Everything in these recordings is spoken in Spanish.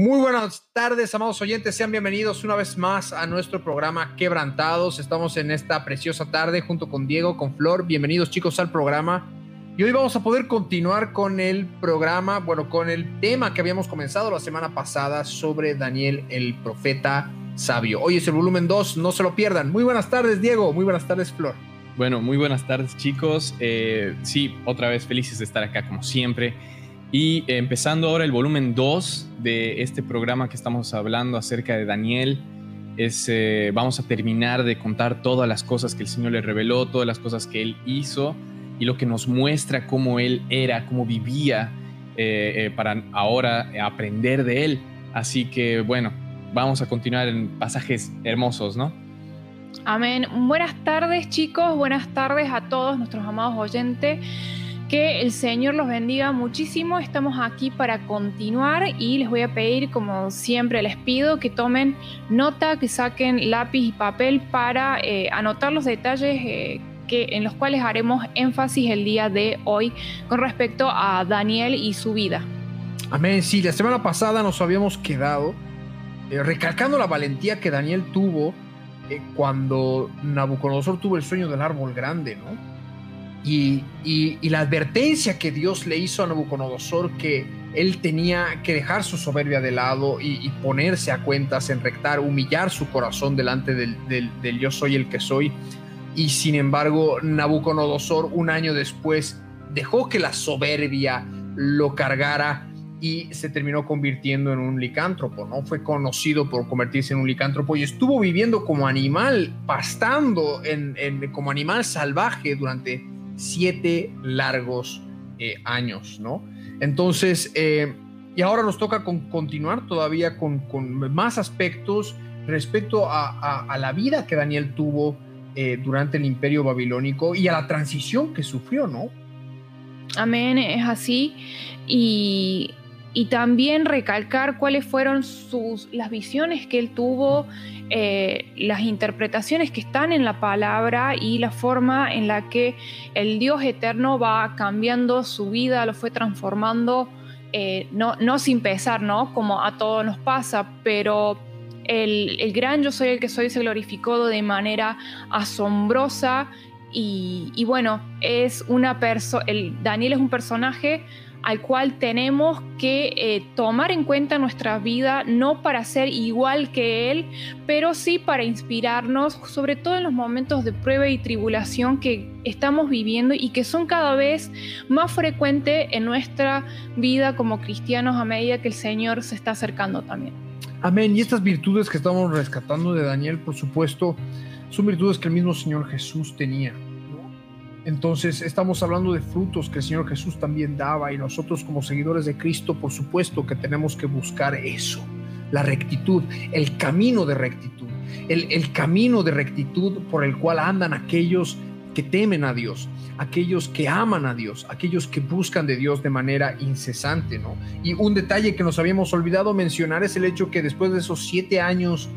Muy buenas tardes, amados oyentes. Sean bienvenidos una vez más a nuestro programa Quebrantados. Estamos en esta preciosa tarde junto con Diego, con Flor. Bienvenidos chicos al programa. Y hoy vamos a poder continuar con el programa, bueno, con el tema que habíamos comenzado la semana pasada sobre Daniel el profeta sabio. Hoy es el volumen 2, no se lo pierdan. Muy buenas tardes, Diego. Muy buenas tardes, Flor. Bueno, muy buenas tardes chicos. Eh, sí, otra vez felices de estar acá como siempre. Y empezando ahora el volumen 2 de este programa que estamos hablando acerca de Daniel. Eh, vamos a terminar de contar todas las cosas que el Señor le reveló, todas las cosas que Él hizo y lo que nos muestra cómo Él era, cómo vivía, eh, eh, para ahora aprender de Él. Así que bueno, vamos a continuar en pasajes hermosos, ¿no? Amén. Buenas tardes chicos, buenas tardes a todos nuestros amados oyentes. Que el Señor los bendiga muchísimo. Estamos aquí para continuar y les voy a pedir, como siempre les pido, que tomen nota, que saquen lápiz y papel para eh, anotar los detalles eh, que, en los cuales haremos énfasis el día de hoy con respecto a Daniel y su vida. Amén. Sí, la semana pasada nos habíamos quedado eh, recalcando la valentía que Daniel tuvo cuando Nabucodonosor tuvo el sueño del árbol grande, ¿no? Y, la advertencia que Dios le hizo a Nabucodonosor que él tenía que dejar su soberbia de lado y, ponerse a cuentas, enrectar, humillar su corazón delante del, yo soy el que soy. Y sin embargo, Nabucodonosor un año después dejó que la soberbia lo cargara y se terminó convirtiendo en un licántropo, ¿no? Fue conocido por convertirse en un licántropo y estuvo viviendo como animal, pastando como animal salvaje durante siete largos eh, años, ¿no? Entonces, eh, y ahora nos toca con- continuar todavía con, con más aspectos respecto a, a- la vida que Daniel tuvo eh, durante el imperio babilónico y a la transición que sufrió, ¿no? Amén, es así. Y, y también recalcar cuáles fueron sus, las visiones que él tuvo, eh, las interpretaciones que están en la palabra y la forma en la que el Dios eterno va cambiando su vida, lo fue transformando, eh, no, no sin pesar, ¿no? Como a todos nos pasa, pero el, el gran yo soy el que soy se glorificó de manera asombrosa y, y bueno, es una persona, Daniel es un personaje al cual tenemos que eh, tomar en cuenta nuestra vida, no para ser igual que él, pero sí para inspirarnos, sobre todo en los momentos de prueba y tribulación que estamos viviendo y que son cada vez más frecuentes en nuestra vida como cristianos a medida que el Señor se está acercando también. Amén. Y estas virtudes que estamos rescatando de Daniel, por supuesto, son virtudes que el mismo Señor Jesús tenía. Entonces, estamos hablando de frutos que el Señor Jesús también daba y nosotros como seguidores de Cristo, por supuesto que tenemos que buscar eso, la rectitud, el camino de rectitud, el, el camino de rectitud por el cual andan aquellos que temen a Dios, aquellos que aman a Dios, aquellos que buscan de Dios de manera incesante, ¿no? Y un detalle que nos habíamos olvidado mencionar es el hecho que después de esos siete años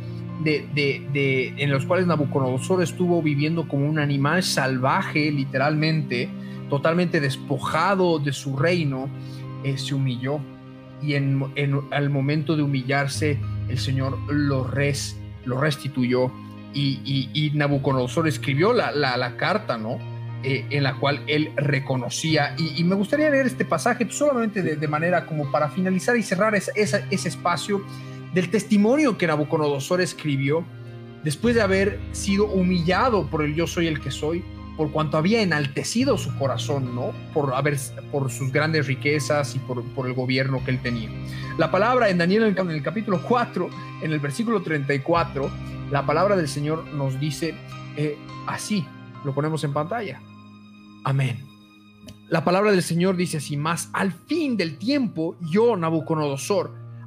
de, de- de- en los cuales Nabucodonosor estuvo viviendo como un animal salvaje, literalmente, totalmente despojado de su reino, eh, se humilló. Y en, en- al momento de humillarse, el Señor lo, res, lo restituyó. Y, y- y Nabucodonosor escribió la, la- la carta, ¿no? Eh, en la cual él reconocía. Y, y me gustaría leer este pasaje solamente de, de manera como para finalizar y cerrar esa- esa- ese espacio del testimonio que Nabucodonosor escribió después de haber sido humillado por el yo soy el que soy, por cuanto había enaltecido su corazón, ¿no? Por, haber, por sus grandes riquezas y por, por el gobierno que él tenía. La palabra en Daniel en el capítulo 4, en el versículo 34, la palabra del Señor nos dice eh, así, lo ponemos en pantalla. Amén. La palabra del Señor dice así, más al fin del tiempo, yo, Nabucodonosor,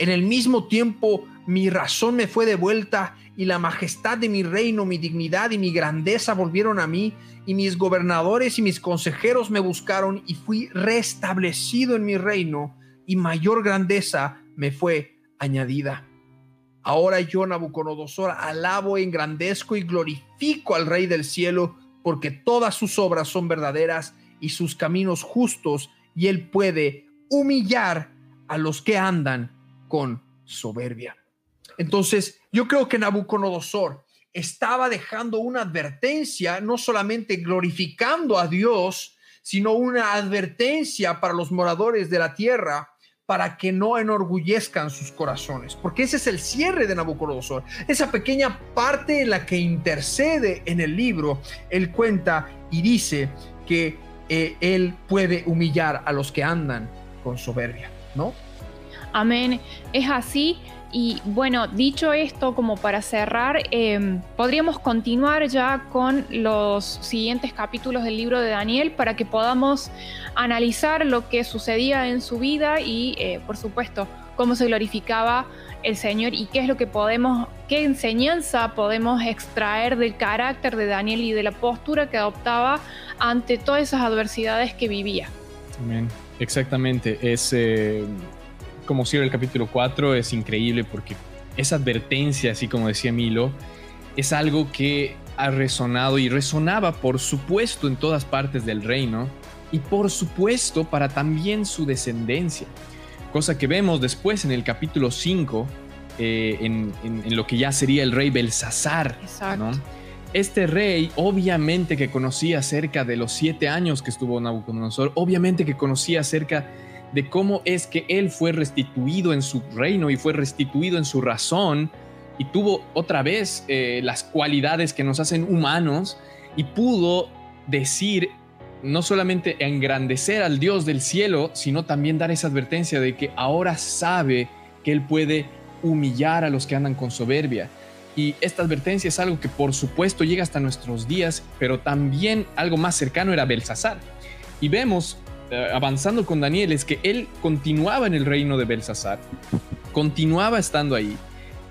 En el mismo tiempo mi razón me fue devuelta y la majestad de mi reino, mi dignidad y mi grandeza volvieron a mí y mis gobernadores y mis consejeros me buscaron y fui restablecido en mi reino y mayor grandeza me fue añadida. Ahora yo, Nabucodonosor, alabo, engrandezco y glorifico al Rey del cielo, porque todas sus obras son verdaderas y sus caminos justos, y él puede humillar a los que andan con soberbia. Entonces, yo creo que Nabucodonosor estaba dejando una advertencia, no solamente glorificando a Dios, sino una advertencia para los moradores de la tierra para que no enorgullezcan sus corazones, porque ese es el cierre de Nabucodonosor. Esa pequeña parte en la que intercede en el libro, él cuenta y dice que eh, él puede humillar a los que andan con soberbia, ¿no? Amén. Es así. Y bueno, dicho esto, como para cerrar, em, podríamos continuar ya con los siguientes capítulos del libro de Daniel para que podamos analizar lo que sucedía en su vida y, eh, por supuesto, cómo se glorificaba el Señor y qué es lo que podemos, qué enseñanza podemos extraer del carácter de Daniel y de la postura que adoptaba ante todas esas adversidades que vivía. Amén. Exactamente. Es. Eh, como cierra el capítulo 4 es increíble porque esa advertencia, así como decía Milo, es algo que ha resonado y resonaba por supuesto en todas partes del reino y por supuesto para también su descendencia. Cosa que vemos después en el capítulo 5, eh, en, lo que ya sería el rey Belsasar. Este rey obviamente que conocía acerca de los siete años que estuvo Nabucodonosor, obviamente que conocía acerca de cómo es que él fue restituido en su reino y fue restituido en su razón y tuvo otra vez eh, las cualidades que nos hacen humanos y pudo decir no solamente engrandecer al Dios del cielo, sino también dar esa advertencia de que ahora sabe que él puede humillar a los que andan con soberbia. Y esta advertencia es algo que por supuesto llega hasta nuestros días, pero también algo más cercano era Belsasar. Y vemos avanzando con Daniel es que él continuaba en el reino de Belsasar, continuaba estando ahí.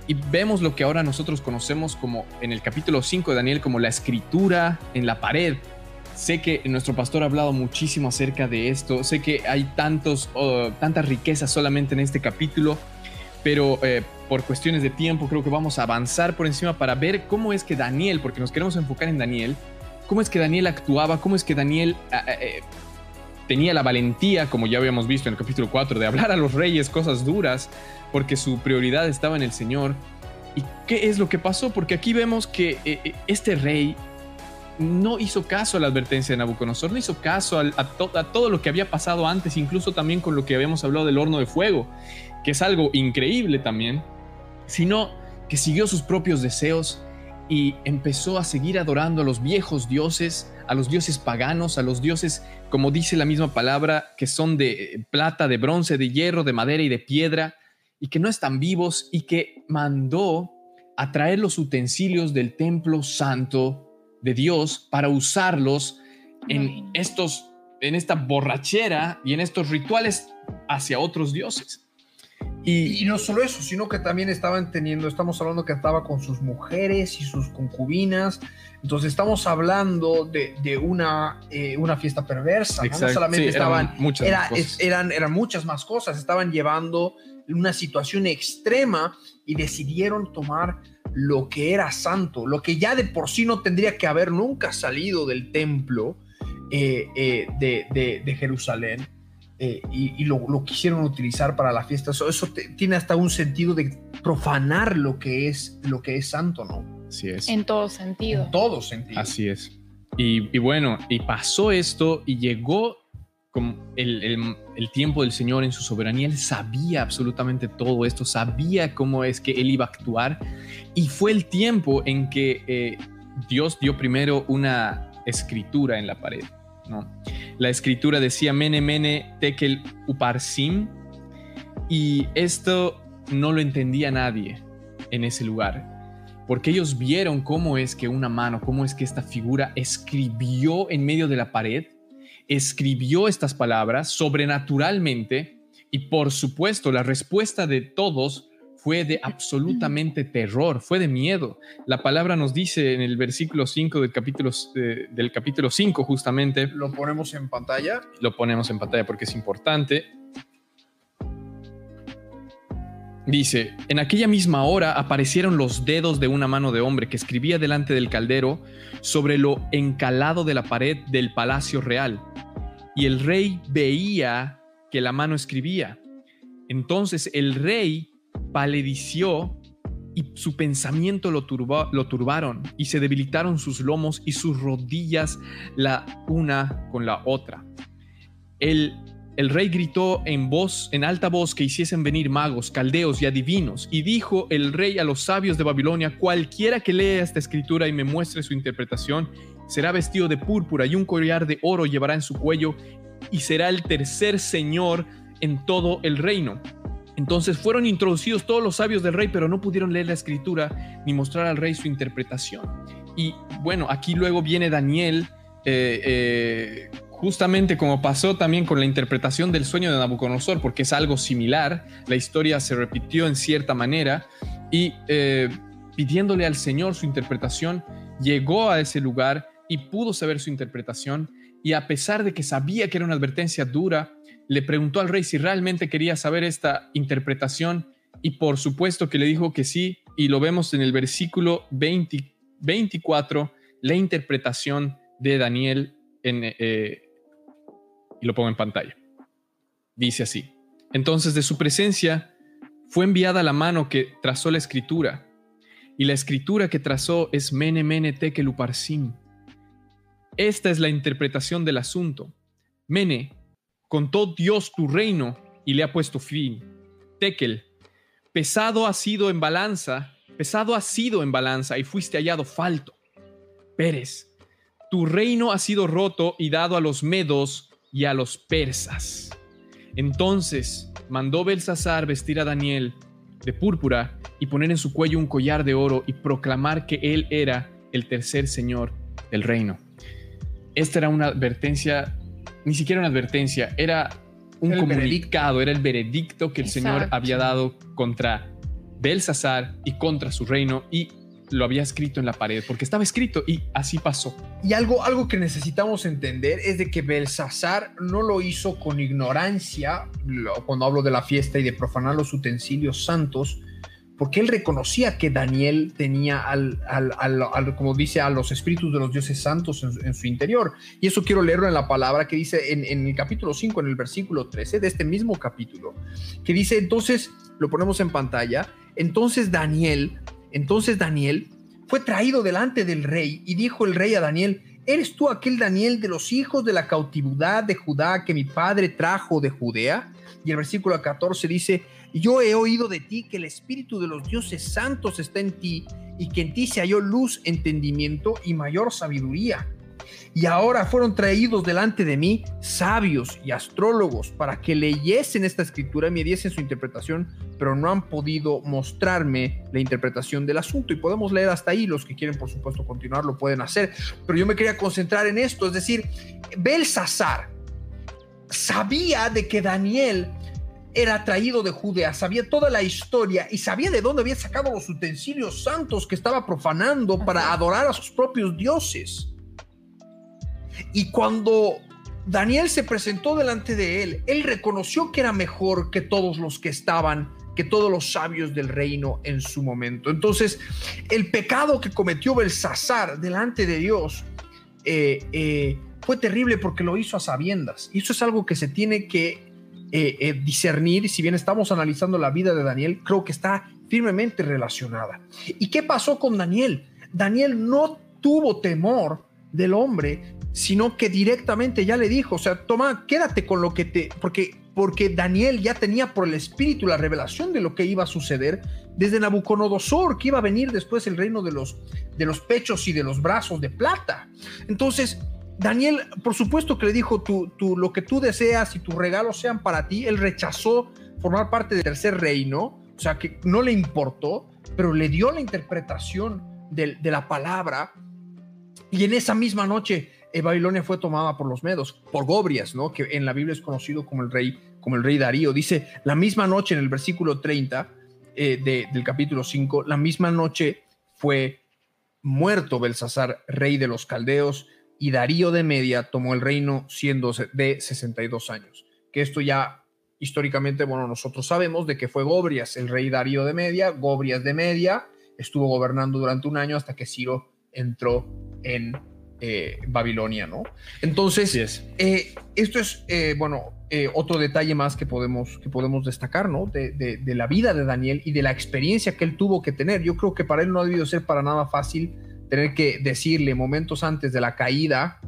Y vemos lo que ahora nosotros conocemos como en el capítulo 5 de Daniel como la escritura en la pared. Sé que nuestro pastor ha hablado muchísimo acerca de esto, sé que hay tantos, oh, tantas riquezas solamente en este capítulo, pero eh, por cuestiones de tiempo creo que vamos a avanzar por encima para ver cómo es que Daniel, porque nos queremos enfocar en Daniel, cómo es que Daniel actuaba, cómo es que Daniel eh, tenía la valentía, como ya habíamos visto en el capítulo 4, de hablar a los reyes cosas duras, porque su prioridad estaba en el Señor. ¿Y qué es lo que pasó? Porque aquí vemos que eh, eh, este rey no hizo caso a la advertencia de Nabucodonosor, no hizo caso a, a, todo lo que había pasado antes, incluso también con lo que habíamos hablado del horno de fuego, que es algo increíble también, sino que siguió sus propios deseos y empezó a seguir adorando a los viejos dioses, a los dioses paganos, a los dioses, como dice la misma palabra, que son de plata, de bronce, de hierro, de madera y de piedra, y que no están vivos, y que mandó a traer los utensilios del templo santo de Dios para usarlos en estos en esta borrachera y en estos rituales hacia otros dioses. Y, no solo eso, sino que también estaban teniendo, estamos hablando que estaba con sus mujeres y sus concubinas. Entonces estamos hablando de, una, eh, una fiesta perversa. ¿no? solamente estaban, eran muchas, eran, eran muchas más cosas. Estaban llevando una situación extrema y decidieron tomar lo que era santo, lo que ya de por sí no tendría que haber nunca salido del templo eh, eh, de, de Jerusalén eh, y, lo, quisieron utilizar para la fiesta. Eso, eso tiene hasta un sentido de profanar lo que es, lo que es santo, ¿no? Así es. En todo sentido. En todo sentido. Así es. Y, y bueno, y pasó esto y llegó como el, el- el tiempo del Señor en su soberanía, Él sabía absolutamente todo esto, sabía cómo es que Él iba a actuar y fue el tiempo en que eh, Dios dio primero una escritura en la pared. ¿no? La escritura decía Mene Mene Tekel Uparsim y esto no lo entendía nadie en ese lugar porque ellos vieron cómo es que una mano, cómo es que esta figura escribió en medio de la pared, escribió estas palabras sobrenaturalmente y por supuesto la respuesta de todos fue de absolutamente terror, fue de miedo. La palabra nos dice en el versículo 5 del capítulo, eh, del capítulo 5 justamente, Lo ponemos en pantalla. lo ponemos en pantalla porque es importante. Dice, en aquella misma hora aparecieron los dedos de una mano de hombre que escribía delante del caldero sobre lo encalado de la pared del palacio real. Y el rey veía que la mano escribía. Entonces el rey palideció y su pensamiento lo, turba- lo turbaron y se debilitaron sus lomos y sus rodillas la una con la otra. El, el rey gritó en voz, en alta voz, que hiciesen venir magos, caldeos y adivinos. Y dijo el rey a los sabios de Babilonia: Cualquiera que lea esta escritura y me muestre su interpretación, será vestido de púrpura y un collar de oro llevará en su cuello, y será el tercer señor en todo el reino. Entonces fueron introducidos todos los sabios del rey, pero no pudieron leer la escritura ni mostrar al rey su interpretación. Y bueno, aquí luego viene Daniel, eh, eh, justamente como pasó también con la interpretación del sueño de Nabucodonosor, porque es algo similar, la historia se repitió en cierta manera, y eh, pidiéndole al Señor su interpretación, llegó a ese lugar y pudo saber su interpretación, y a pesar de que sabía que era una advertencia dura, le preguntó al rey si realmente quería saber esta interpretación y por supuesto que le dijo que sí y lo vemos en el versículo 20 24, la interpretación de Daniel en, eh, y lo pongo en pantalla. Dice así, entonces de su presencia fue enviada la mano que trazó la escritura y la escritura que trazó es Mene Mene Tekel Uparsim. Esta es la interpretación del asunto. Mene, contó Dios tu reino y le ha puesto fin. Tekel, pesado ha sido en balanza, pesado ha sido en balanza y fuiste hallado falto. Pérez, tu reino ha sido roto y dado a los medos y a los persas. Entonces mandó Belsasar vestir a Daniel de púrpura y poner en su cuello un collar de oro y proclamar que él era el tercer señor del reino. Esta era una advertencia, ni siquiera una advertencia, era un el comunicado, era el veredicto que el Señor había dado contra Belsasar y contra su reino y lo había escrito en la pared, porque estaba escrito y así pasó. Y algo, algo que necesitamos entender es de que Belsasar no lo hizo con ignorancia, cuando hablo de la fiesta y de profanar los utensilios santos, porque él reconocía que Daniel tenía, al, al- al- como dice, a los espíritus de los dioses santos en su interior. Y eso quiero leerlo en la palabra que dice en, en el capítulo 5, en el versículo 13 de este mismo capítulo, que dice, entonces, lo ponemos en pantalla, entonces Daniel, entonces Daniel fue traído delante del rey y dijo el rey a Daniel, ¿eres tú aquel Daniel de los hijos de la cautividad de Judá que mi padre trajo de Judea? Y el versículo 14 dice, yo he oído de ti que el espíritu de los dioses santos está en ti y que en ti se halló luz, entendimiento y mayor sabiduría. Y ahora fueron traídos delante de mí sabios y astrólogos para que leyesen esta escritura y me diesen su interpretación, pero no han podido mostrarme la interpretación del asunto. Y podemos leer hasta ahí, los que quieren por supuesto continuar lo pueden hacer, pero yo me quería concentrar en esto, es decir, Belsasar sabía de que Daniel era traído de Judea, sabía toda la historia y sabía de dónde había sacado los utensilios santos que estaba profanando para adorar a sus propios dioses. Y cuando Daniel se presentó delante de él, él reconoció que era mejor que todos los que estaban, que todos los sabios del reino en su momento. Entonces, el pecado que cometió Belsasar delante de Dios eh, eh, fue terrible porque lo hizo a sabiendas. Y eso es algo que se tiene que eh, eh, discernir. Si bien estamos analizando la vida de Daniel, creo que está firmemente relacionada. ¿Y qué pasó con Daniel? Daniel no tuvo temor del hombre, sino que directamente ya le dijo, o sea, toma, quédate con lo que te, porque, porque Daniel ya tenía por el espíritu la revelación de lo que iba a suceder desde Nabucodonosor, que iba a venir después el reino de los, de los pechos y de los brazos de plata. Entonces, Daniel, por supuesto que le dijo, tú, tú, lo que tú deseas y tus regalos sean para ti, él rechazó formar parte del tercer reino, o sea, que no le importó, pero le dio la interpretación de, la palabra y en esa misma noche eh, Babilonia fue tomada por los medos, por Gobrias, ¿no? que en la Biblia es conocido como el rey, como el rey Darío. Dice, la misma noche en el versículo 30 eh, del capítulo 5, la misma noche fue muerto Belsasar, rey de los caldeos, y Darío de Media tomó el reino siendo de 62 años. Que esto ya históricamente, bueno, nosotros sabemos de que fue Gobrias, el rey Darío de Media, Gobrias de Media, estuvo gobernando durante un año hasta que Ciro entró en eh, Babilonia, ¿no? Entonces, eh, esto es, eh, bueno, otro detalle más que podemos, que podemos destacar, ¿no? De, la vida de Daniel y de la experiencia que él tuvo que tener. Yo creo que para él no ha debido ser para nada fácil tener que decirle momentos antes de la caída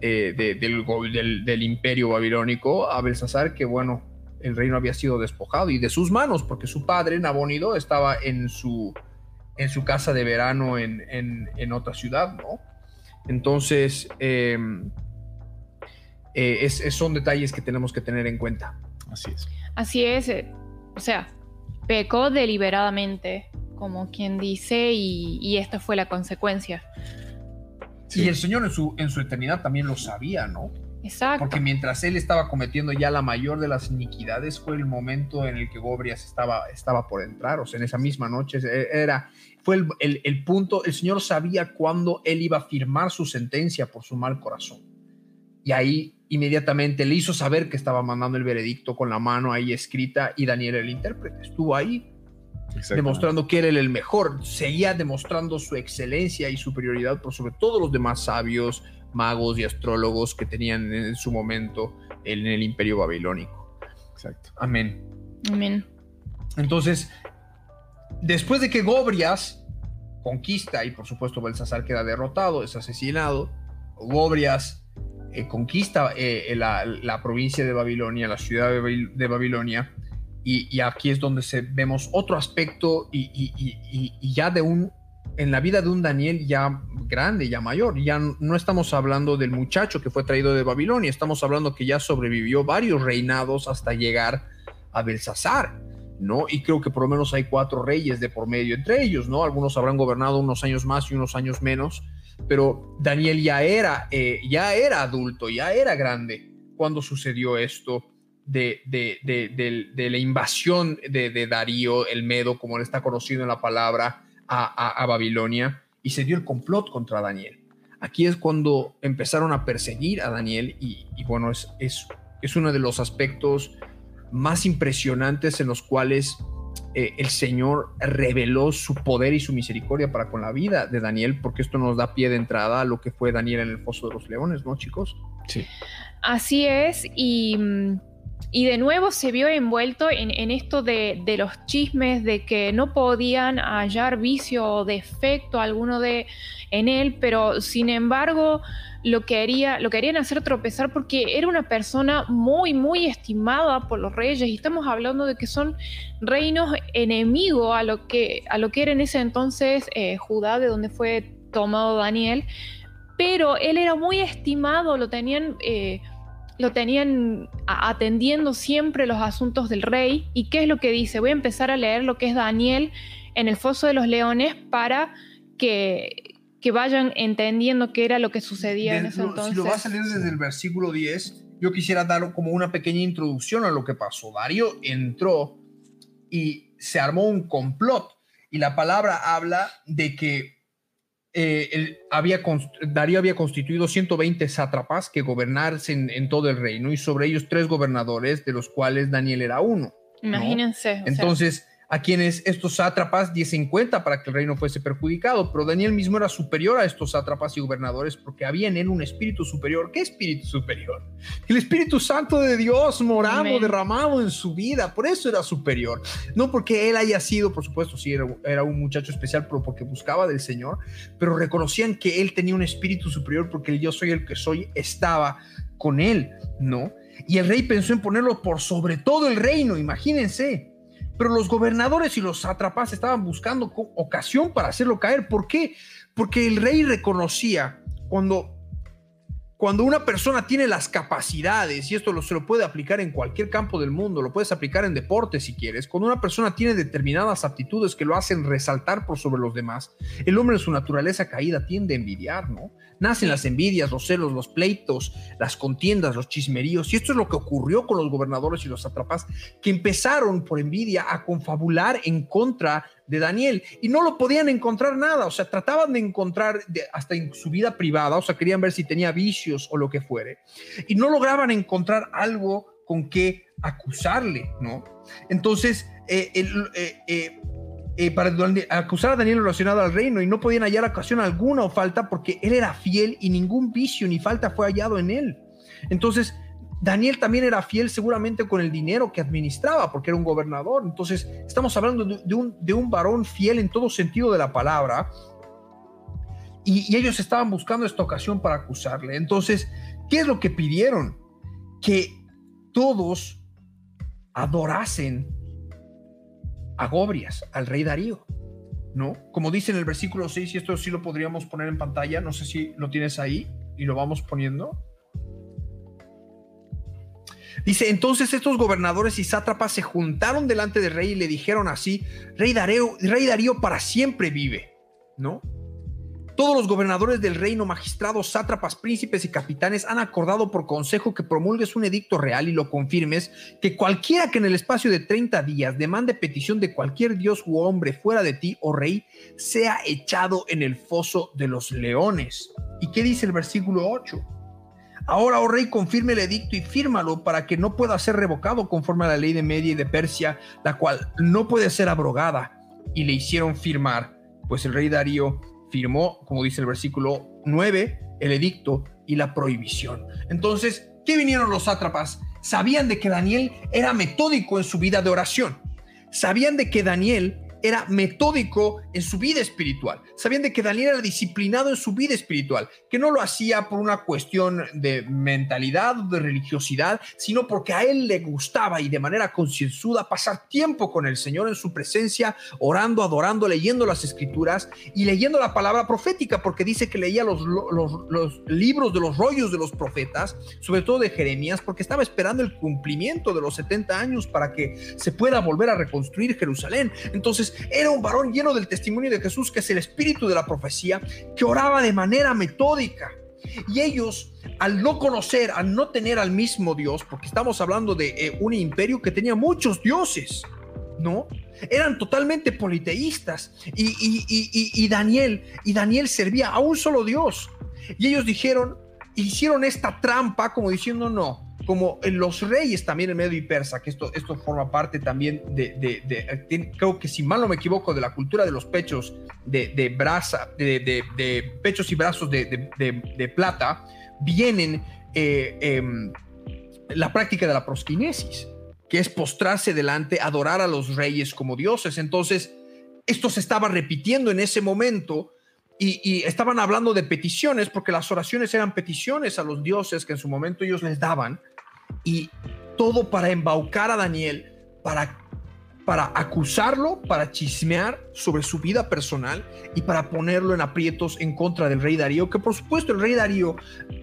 del, del, imperio babilónico a Belsasar que, bueno, el reino había sido despojado y de sus manos, porque su padre, Nabónido, estaba en su, en su casa de verano en, en otra ciudad, ¿no? Entonces, em, eh, son detalles que tenemos que tener en cuenta. Así es. Así es. Eh, o sea, pecó deliberadamente, como quien dice, y, esta fue la consecuencia. Y el Señor en su, en su eternidad también lo sabía, ¿no? Exacto. Porque mientras él estaba cometiendo ya la mayor de las iniquidades, fue el momento en el que Gobrias estaba, estaba por entrar. O sea, en esa misma noche era, fue el, punto, el Señor sabía cuándo él iba a firmar su sentencia por su mal corazón. Y ahí inmediatamente le hizo saber que estaba mandando el veredicto con la mano ahí escrita y Daniel el intérprete estuvo ahí demostrando que era el mejor, seguía demostrando su excelencia y superioridad por sobre todos los demás sabios, magos y astrólogos que tenían en su momento en el imperio babilónico. Exacto. Amén. Amén. Entonces, Después de que Gobrias conquista y por supuesto Belsasar queda derrotado, es asesinado, Gobrias eh, conquista eh, la, provincia de Babilonia, la ciudad de, Babilonia, y, aquí es donde se, vemos otro aspecto y, ya de un, en la vida de un Daniel ya grande, ya mayor, ya no estamos hablando del muchacho que fue traído de Babilonia, estamos hablando que ya sobrevivió varios reinados hasta llegar a Belsasar. ¿no? Y creo que por lo menos hay cuatro reyes de por medio entre ellos, ¿no? Algunos habrán gobernado unos años más y unos años menos, pero Daniel ya era, eh, ya era adulto, ya era grande cuando sucedió esto de, de, la invasión de, Darío, el Medo, como le está conocido en la palabra, a, Babilonia, y se dio el complot contra Daniel. Aquí es cuando empezaron a perseguir a Daniel y, bueno, es, es, es uno de los aspectos más impresionantes en los cuales eh, el Señor reveló su poder y su misericordia para con la vida de Daniel, porque esto nos da pie de entrada a lo que fue Daniel en el foso de los leones, ¿no, chicos? Sí. Así es, y, de nuevo se vio envuelto en, esto de, de, los chismes de que no podían hallar vicio o defecto alguno de, en él, pero sin embargo lo, quería, lo querían hacer tropezar porque era una persona muy, muy estimada por los reyes. Y estamos hablando de que son reinos enemigos a lo que, a lo que era en ese entonces eh, Judá, de donde fue tomado Daniel, pero él era muy estimado, lo tenían... Eh, lo tenían atendiendo siempre los asuntos del rey. ¿Y qué es lo que dice? Voy a empezar a leer lo que es Daniel en el foso de los leones para que, que vayan entendiendo qué era lo que sucedía en ese entonces. Si lo vas a leer desde el versículo 10, yo quisiera dar como una pequeña introducción a lo que pasó. Darío entró y se armó un complot y la palabra habla de que eh, había, Darío había constituido 120 sátrapas que gobernarse en, todo el reino y sobre ellos tres gobernadores, de los cuales Daniel era uno. Imagínense. Entonces, a quienes estos sátrapas diesen cuenta para que el reino fuese perjudicado, pero Daniel mismo era superior a estos sátrapas y gobernadores porque había en él un espíritu superior. ¿Qué espíritu superior? El Espíritu Santo de Dios morando, derramado en su vida, por eso era superior. No porque él haya sido, por supuesto, sí, era, era un muchacho especial, pero porque buscaba del Señor, pero reconocían que él tenía un espíritu superior porque el yo soy el que soy estaba con él, ¿no? Y el rey pensó en ponerlo por sobre todo el reino, imagínense. Pero los gobernadores y los sátrapas estaban buscando ocasión para hacerlo caer. ¿Por qué? Porque el rey reconocía cuando cuando una persona tiene las capacidades, y esto lo, se lo puede aplicar en cualquier campo del mundo, lo puedes aplicar en deporte si quieres, cuando una persona tiene determinadas aptitudes que lo hacen resaltar por sobre los demás, el hombre en su naturaleza caída tiende a envidiar, ¿no? Nacen las envidias, los celos, los pleitos, las contiendas, los chismeríos, y esto es lo que ocurrió con los gobernadores y los atrapas, que empezaron por envidia a confabular en contra de Daniel y no lo podían encontrar nada, o sea, trataban de encontrar hasta en su vida privada, o sea, querían ver si tenía vicios o lo que fuere, y no lograban encontrar algo con que acusarle, ¿no? Entonces, eh, eh, eh, para acusar a Daniel relacionado al reino y no podían hallar ocasión alguna o falta porque él era fiel y ningún vicio ni falta fue hallado en él. Entonces, Daniel también era fiel seguramente con el dinero que administraba, porque era un gobernador. Entonces, estamos hablando de, un, de un, varón fiel en todo sentido de la palabra. Y, ellos estaban buscando esta ocasión para acusarle. Entonces, ¿qué es lo que pidieron? Que todos adorasen a Gobrias, al rey Darío. ¿No? Como dice en el versículo 6, y esto sí lo podríamos poner en pantalla, no sé si lo tienes ahí y lo vamos poniendo. Dice, entonces estos gobernadores y sátrapas se juntaron delante del rey y le dijeron así, rey Darío, rey Darío para siempre vive, ¿no? Todos los gobernadores del reino, magistrados, sátrapas, príncipes y capitanes han acordado por consejo que promulgues un edicto real y lo confirmes, que cualquiera que en el espacio de 30 días demande petición de cualquier dios u hombre fuera de ti, oh rey, sea echado en el foso de los leones. ¿Y qué dice el versículo 8? Ahora, oh rey, confirme el edicto y fírmalo para que no pueda ser revocado conforme a la ley de Media y de Persia, la cual no puede ser abrogada. Y le hicieron firmar, pues el rey Darío firmó, como dice el versículo 9, el edicto y la prohibición. Entonces, ¿qué vinieron los sátrapas? Sabían de que Daniel era metódico en su vida de oración. Sabían de que Daniel era metódico en su vida espiritual. Sabían de que Daniel era disciplinado en su vida espiritual, que no lo hacía por una cuestión de mentalidad o de religiosidad, sino porque a él le gustaba y de manera concienzuda pasar tiempo con el Señor en su presencia, orando, adorando, leyendo las escrituras y leyendo la palabra profética, porque dice que leía los, los libros de los rollos de los profetas, sobre todo de Jeremías, porque estaba esperando el cumplimiento de los 70 años para que se pueda volver a reconstruir Jerusalén. Entonces, era un varón lleno del testimonio de Jesús, que es el espíritu de la profecía, que oraba de manera metódica. Y ellos, al no conocer, al no tener al mismo Dios, porque estamos hablando de eh, un imperio que tenía muchos dioses, ¿no? Eran totalmente politeístas. Y, Daniel, y Daniel servía a un solo Dios. Y ellos dijeron, hicieron esta trampa como diciendo, no, como los reyes también en medio y persa, que esto, esto forma parte también de, creo que si mal no me equivoco, de la cultura de los pechos de, brasa, de, pechos y brazos de, plata, vienen eh, em, la práctica de la prosquinesis, que es postrarse delante, adorar a los reyes como dioses. Entonces, esto se estaba repitiendo en ese momento. Y, y, estaban hablando de peticiones, porque las oraciones eran peticiones a los dioses que en su momento ellos les daban y todo para embaucar a Daniel, para, para acusarlo, para chismear sobre su vida personal y para ponerlo en aprietos en contra del rey Darío, que por supuesto el rey Darío,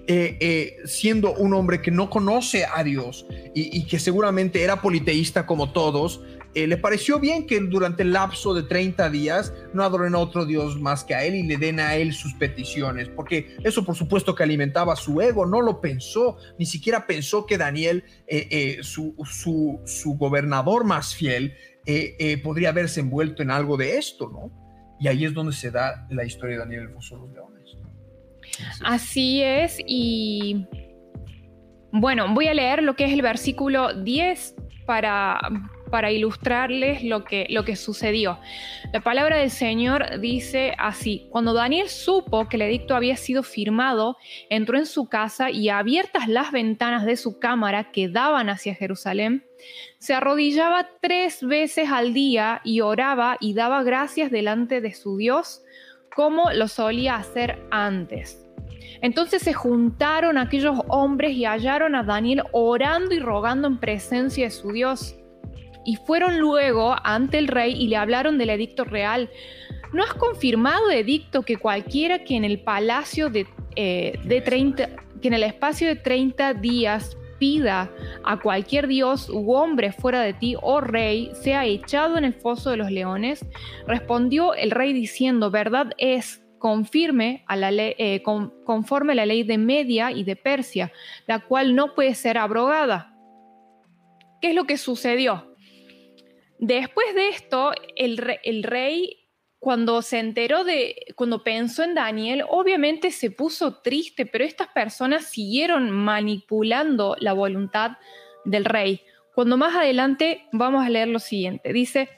eh, eh, siendo un hombre que no conoce a Dios y, y que seguramente era politeísta como todos, eh, le pareció bien que durante el lapso de 30 días no adoren a otro Dios más que a él y le den a él sus peticiones, porque eso por supuesto que alimentaba su ego, no lo pensó, ni siquiera pensó que Daniel, eh, eh, su, su, gobernador más fiel, podría haberse envuelto en algo de esto, ¿no? Y ahí es donde se da la historia de Daniel el Foso de los Leones. Así es, y bueno, voy a leer lo que es el versículo 10 para para ilustrarles lo que, lo que sucedió. La palabra del Señor dice así, cuando Daniel supo que el edicto había sido firmado, entró en su casa y abiertas las ventanas de su cámara que daban hacia Jerusalén, se arrodillaba tres veces al día y oraba y daba gracias delante de su Dios como lo solía hacer antes. Entonces se juntaron aquellos hombres y hallaron a Daniel orando y rogando en presencia de su Dios. Y fueron luego ante el rey y le hablaron del edicto real. ¿No has confirmado, edicto, que cualquiera que en el palacio de, eh, de 30, que en el espacio de 30 días pida a cualquier dios u hombre fuera de ti, oh rey, sea echado en el foso de los leones? Respondió el rey diciendo, verdad es confirme a la eh, conforme a la ley de Media y de Persia, la cual no puede ser abrogada. ¿Qué es lo que sucedió? Después de esto, el, rey, cuando se enteró de, cuando pensó en Daniel, obviamente se puso triste, pero estas personas siguieron manipulando la voluntad del rey. Cuando más adelante vamos a leer lo siguiente, dice,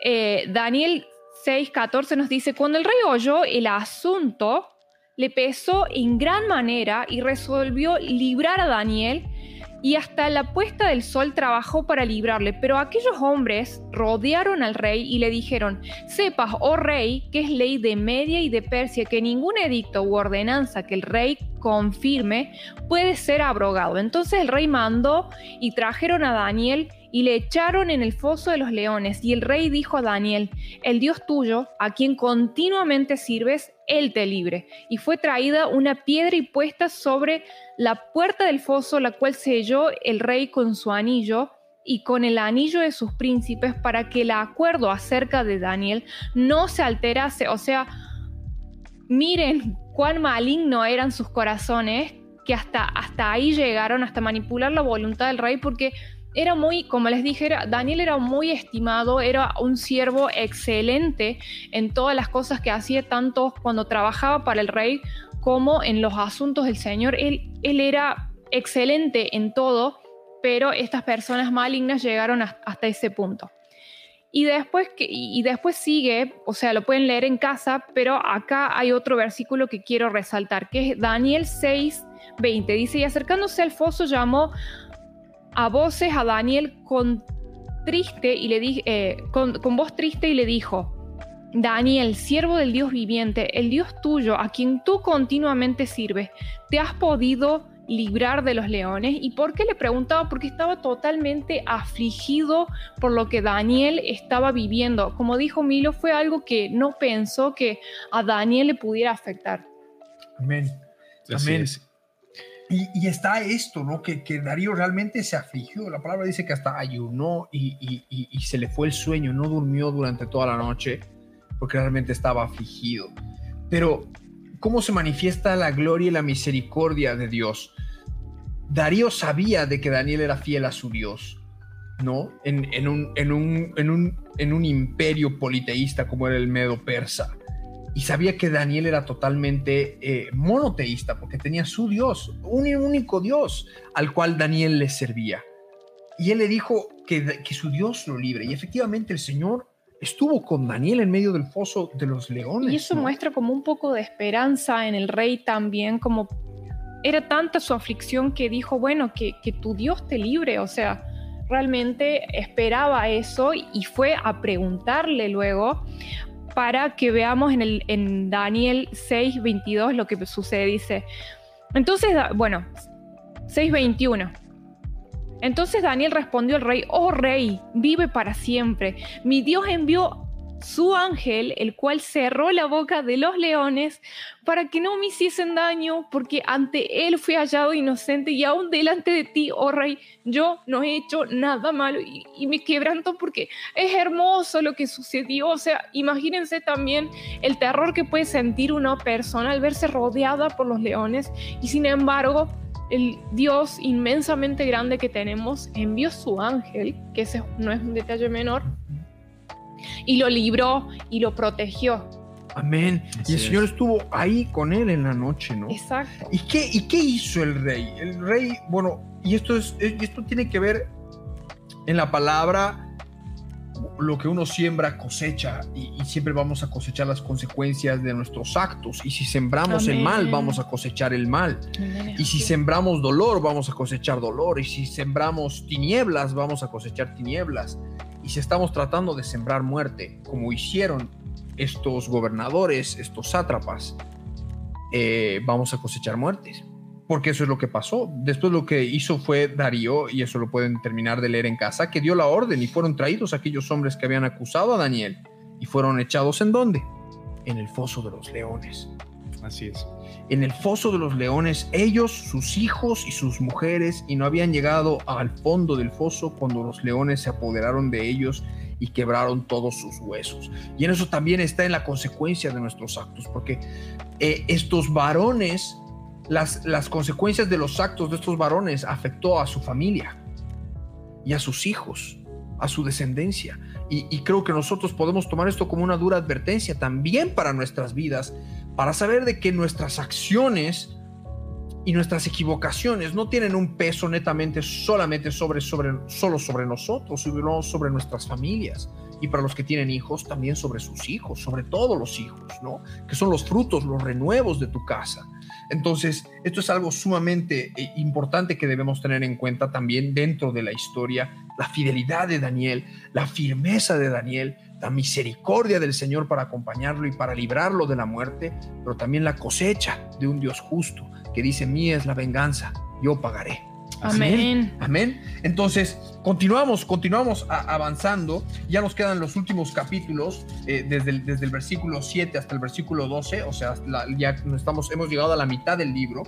eh, Daniel 6.14 nos dice, cuando el rey oyó el asunto, le pesó en gran manera y resolvió librar a Daniel y hasta la puesta del sol trabajó para librarle. Pero aquellos hombres rodearon al rey y le dijeron, sepas, oh rey, que es ley de Media y de Persia, que ningún edicto u ordenanza que el rey confirme puede ser abrogado. Entonces el rey mandó y trajeron a Daniel y le echaron en el foso de los leones. Y el rey dijo a Daniel, el Dios tuyo, a quien continuamente sirves, él te libre. Y fue traída una piedra y puesta sobre la puerta del foso, la cual selló el rey con su anillo y con el anillo de sus príncipes para que el acuerdo acerca de Daniel no se alterase. O sea, miren cuán maligno eran sus corazones que hasta, hasta ahí llegaron, hasta manipular la voluntad del rey, porque era muy, como les dije, Daniel era muy estimado, era un siervo excelente en todas las cosas que hacía, tanto cuando trabajaba para el rey como en los asuntos del Señor. Él, él era excelente en todo, pero estas personas malignas llegaron hasta ese punto. Y después, y después sigue, o sea, lo pueden leer en casa, pero acá hay otro versículo que quiero resaltar, que es Daniel 6, 20. Dice, y acercándose al foso llamó a voces a Daniel con triste y le eh, con, con voz triste y le dijo, Daniel, siervo del Dios viviente, el Dios tuyo, a quien tú continuamente sirves, ¿te has podido librar de los leones? ¿Y por qué le preguntaba? Porque estaba totalmente afligido por lo que Daniel estaba viviendo. Como dijo Milo, fue algo que no pensó que a Daniel le pudiera afectar. Amén. Amén. Y, está esto, ¿no? Que, que, Darío realmente se afligió. La palabra dice que hasta ayunó y, y, se le fue el sueño, no durmió durante toda la noche porque realmente estaba afligido. Pero, ¿cómo se manifiesta la gloria y la misericordia de Dios? Darío sabía de que Daniel era fiel a su Dios, ¿no? En, en, un, en, un, en, un, un imperio politeísta como era el Medo Persa y sabía que Daniel era totalmente eh, monoteísta porque tenía su Dios, un único Dios al cual Daniel le servía. Y él le dijo que, que su Dios lo libre. Y efectivamente el Señor estuvo con Daniel en medio del foso de los leones. Y eso muestra como un poco de esperanza en el rey también, como era tanta su aflicción que dijo, bueno, que, que tu Dios te libre, o sea, realmente esperaba eso y fue a preguntarle luego para que veamos en, el, en Daniel 6, 22 lo que sucede. Dice, entonces, bueno, 6.21. Entonces Daniel respondió al rey, oh rey, vive para siempre. Mi Dios envió su ángel, el cual cerró la boca de los leones para que no me hiciesen daño, porque ante él fui hallado inocente y aún delante de ti, oh rey, yo no he hecho nada malo y, me quebranto porque es hermoso lo que sucedió. O sea, imagínense también el terror que puede sentir una persona al verse rodeada por los leones y sin embargo el Dios inmensamente grande que tenemos envió su ángel, que ese no es un detalle menor, y lo libró y lo protegió. Amén. y el Señor estuvo ahí con él en la noche, ¿no? Exacto. ¿Y qué, ¿Y qué hizo el rey? El rey, bueno, y esto, es, esto tiene que ver En la palabra, lo que uno siembra cosecha y, y siempre vamos a cosechar las consecuencias de nuestros actos. Y si sembramos el mal, Amén. vamos a cosechar el mal. Y si sembramos dolor, vamos a cosechar dolor. Y si sembramos tinieblas, vamos a cosechar tinieblas. Y si estamos tratando de sembrar muerte, como hicieron estos gobernadores, estos sátrapas, eh, vamos a cosechar muertes. Porque eso es lo que pasó. Después lo que hizo fue Darío, y eso lo pueden terminar de leer en casa, que dio la orden y fueron traídos aquellos hombres que habían acusado a Daniel. Y fueron echados en dónde? En el foso de los leones Así es. En el foso de los leones, ellos, sus hijos y sus mujeres, y no habían llegado al fondo del foso cuando los leones se apoderaron de ellos y quebraron todos sus huesos. Y en eso también está en la consecuencia de nuestros actos, porque eh, estos varones, las, las consecuencias de los actos de estos varones afectó a su familia y a sus hijos, a su descendencia. Y, y creo que nosotros podemos tomar esto como una dura advertencia también para nuestras vidas, para saber de que nuestras acciones y nuestras equivocaciones no tienen un peso netamente solamente sobre, sobre, solo sobre nosotros, sino sobre nuestras familias. Y para los que tienen hijos, también sobre sus hijos, sobre todos los hijos, ¿no? Que son los frutos, los renuevos de tu casa. Entonces, esto es algo sumamente eh, importante que debemos tener en cuenta también dentro de la historia, la fidelidad de Daniel, la firmeza de Daniel, la misericordia del Señor para acompañarlo y para librarlo de la muerte, pero también la cosecha de un Dios justo que dice, mía es la venganza, yo pagaré. Amén. Amén. Entonces, continuamos, continuamos avanzando. Ya nos quedan los últimos capítulos, eh, desde, el, desde el versículo 7 hasta el versículo 12, o sea, la- ya estamos, hemos llegado a la mitad del libro.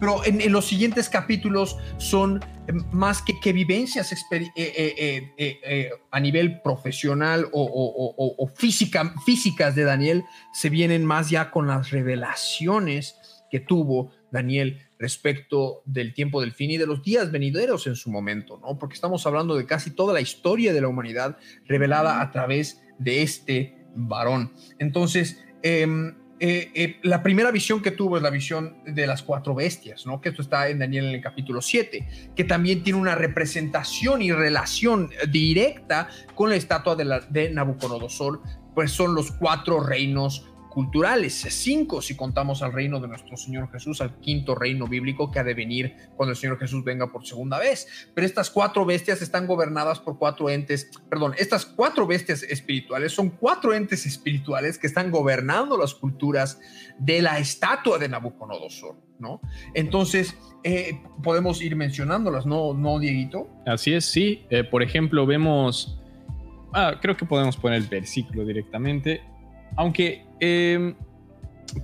Pero en, los siguientes capítulos son eh, más que, que vivencias eh, eh, a nivel profesional o física, físicas de Daniel, se vienen más ya con las revelaciones que tuvo Daniel respecto del tiempo del fin y de los días venideros en su momento, ¿no? Porque estamos hablando de casi toda la historia de la humanidad revelada a través de este varón. Entonces, em, eh, eh, la primera visión que tuvo es la visión de las cuatro bestias, ¿no? Que esto está en Daniel en el capítulo 7, que también tiene una representación y relación directa con la estatua de, de Nabucodonosor, pues son los cuatro reinos culturales, cinco si contamos al reino de nuestro Señor Jesús, al quinto reino bíblico que ha de venir cuando el Señor Jesús venga por segunda vez. Pero estas cuatro bestias están gobernadas por cuatro entes, perdón, estas cuatro bestias espirituales son cuatro entes espirituales que están gobernando las culturas de la estatua de Nabucodonosor, ¿no? Entonces, eh, podemos ir mencionándolas, ¿no, no Dieguito? Así es, sí. Eh, por ejemplo, vemos. Ah, creo que podemos poner el versículo directamente. Aunque eh,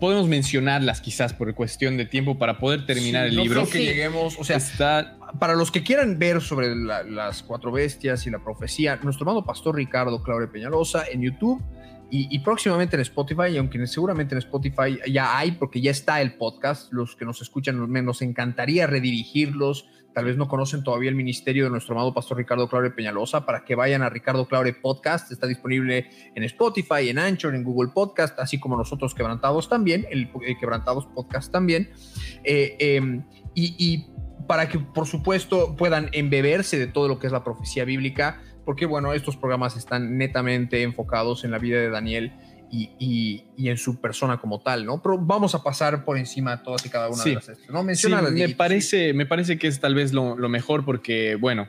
podemos mencionarlas quizás por cuestión de tiempo para poder terminar Sí, el no libro. creo que Sí. lleguemos, o sea, Está. para los que quieran ver sobre la- las cuatro bestias y la profecía, nuestro amado pastor Ricardo Claure Peñalosa en YouTube y, y próximamente en Spotify, y aunque seguramente en Spotify ya hay, porque ya está el podcast, los que nos escuchan nos, nos encantaría redirigirlos, tal vez no conocen todavía el ministerio de nuestro amado pastor Ricardo Claure Peñalosa, para que vayan a Ricardo Claure Podcast, está disponible en Spotify, en Anchor, en Google Podcast, así como nosotros quebrantados también, el, eh, quebrantados podcast también. Eh, eh, y, y para que por supuesto puedan embeberse de todo lo que es la profecía bíblica, porque bueno, estos programas están netamente enfocados en la vida de Daniel y, y- y en su persona como tal, ¿no? Pero vamos a pasar por encima de todas y cada una Sí. de las estas, ¿no? Sí, Menciónalas, me, parece, me parece que es tal vez lo, lo mejor porque, bueno,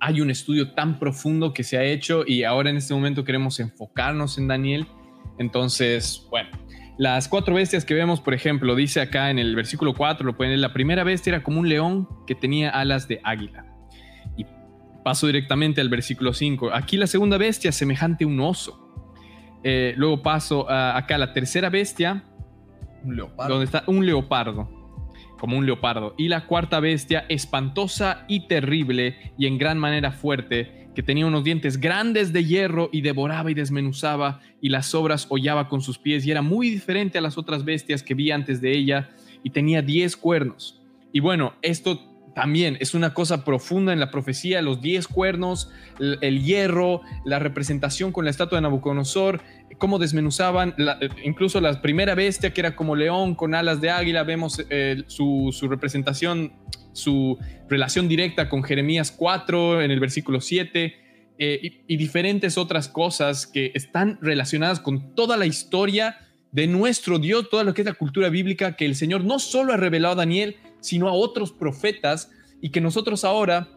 hay un estudio tan profundo que se ha hecho y ahora en este momento queremos enfocarnos en Daniel. Entonces, bueno, las cuatro bestias que vemos, por ejemplo, dice acá en el versículo 4, lo pueden leer, la primera bestia era como un león que tenía alas de águila. Y paso directamente al versículo 5. Aquí la segunda bestia, semejante a un oso. Eh, luego paso a acá la tercera bestia, Un leopardo. donde está un leopardo, como un leopardo. Y la cuarta bestia, espantosa y terrible y en gran manera fuerte, que tenía unos dientes grandes de hierro y devoraba y desmenuzaba y las sobras hollaba con sus pies y era muy diferente a las otras bestias que vi antes de ella y tenía diez cuernos. Y bueno, esto también es una cosa profunda en la profecía, los diez cuernos, el, hierro, la representación con la estatua de Nabucodonosor, cómo desmenuzaban, incluso la primera bestia que era como león con alas de águila, vemos eh, su, representación, su relación directa con Jeremías 4 en el versículo 7. Eh, y, y diferentes otras cosas que están relacionadas con toda la historia de nuestro Dios, toda lo que es la cultura bíblica, que el Señor no solo ha revelado a Daniel, sino a otros profetas, y que nosotros ahora,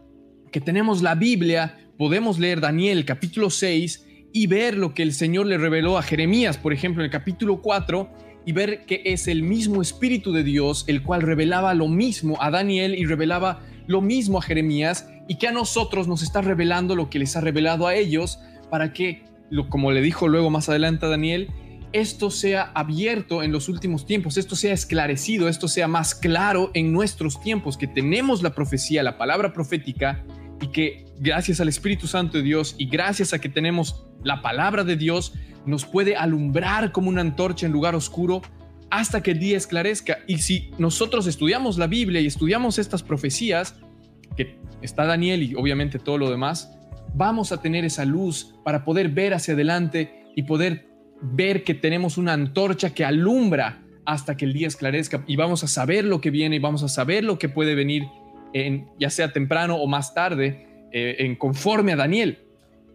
que tenemos la Biblia, podemos leer Daniel capítulo 6 y ver lo que el Señor le reveló a Jeremías, por ejemplo, en el capítulo 4, y ver que es el mismo Espíritu de Dios el cual revelaba lo mismo a Daniel y revelaba lo mismo a Jeremías, y que a nosotros nos está revelando lo que les ha revelado a ellos, para que, como le dijo luego más adelante a Daniel, esto sea abierto en los últimos tiempos, esto sea esclarecido, esto sea más claro en nuestros tiempos, que tenemos la profecía, la palabra profética, y que gracias al Espíritu Santo de Dios y gracias a que tenemos la palabra de Dios, nos puede alumbrar como una antorcha en lugar oscuro hasta que el día esclarezca. Y si nosotros estudiamos la Biblia y estudiamos estas profecías, que está Daniel y obviamente todo lo demás, vamos a tener esa luz para poder ver hacia adelante y poder ver que tenemos una antorcha que alumbra hasta que el día esclarezca y vamos a saber lo que viene y vamos a saber lo que puede venir, en, ya sea temprano o más tarde, eh, en conforme a Daniel.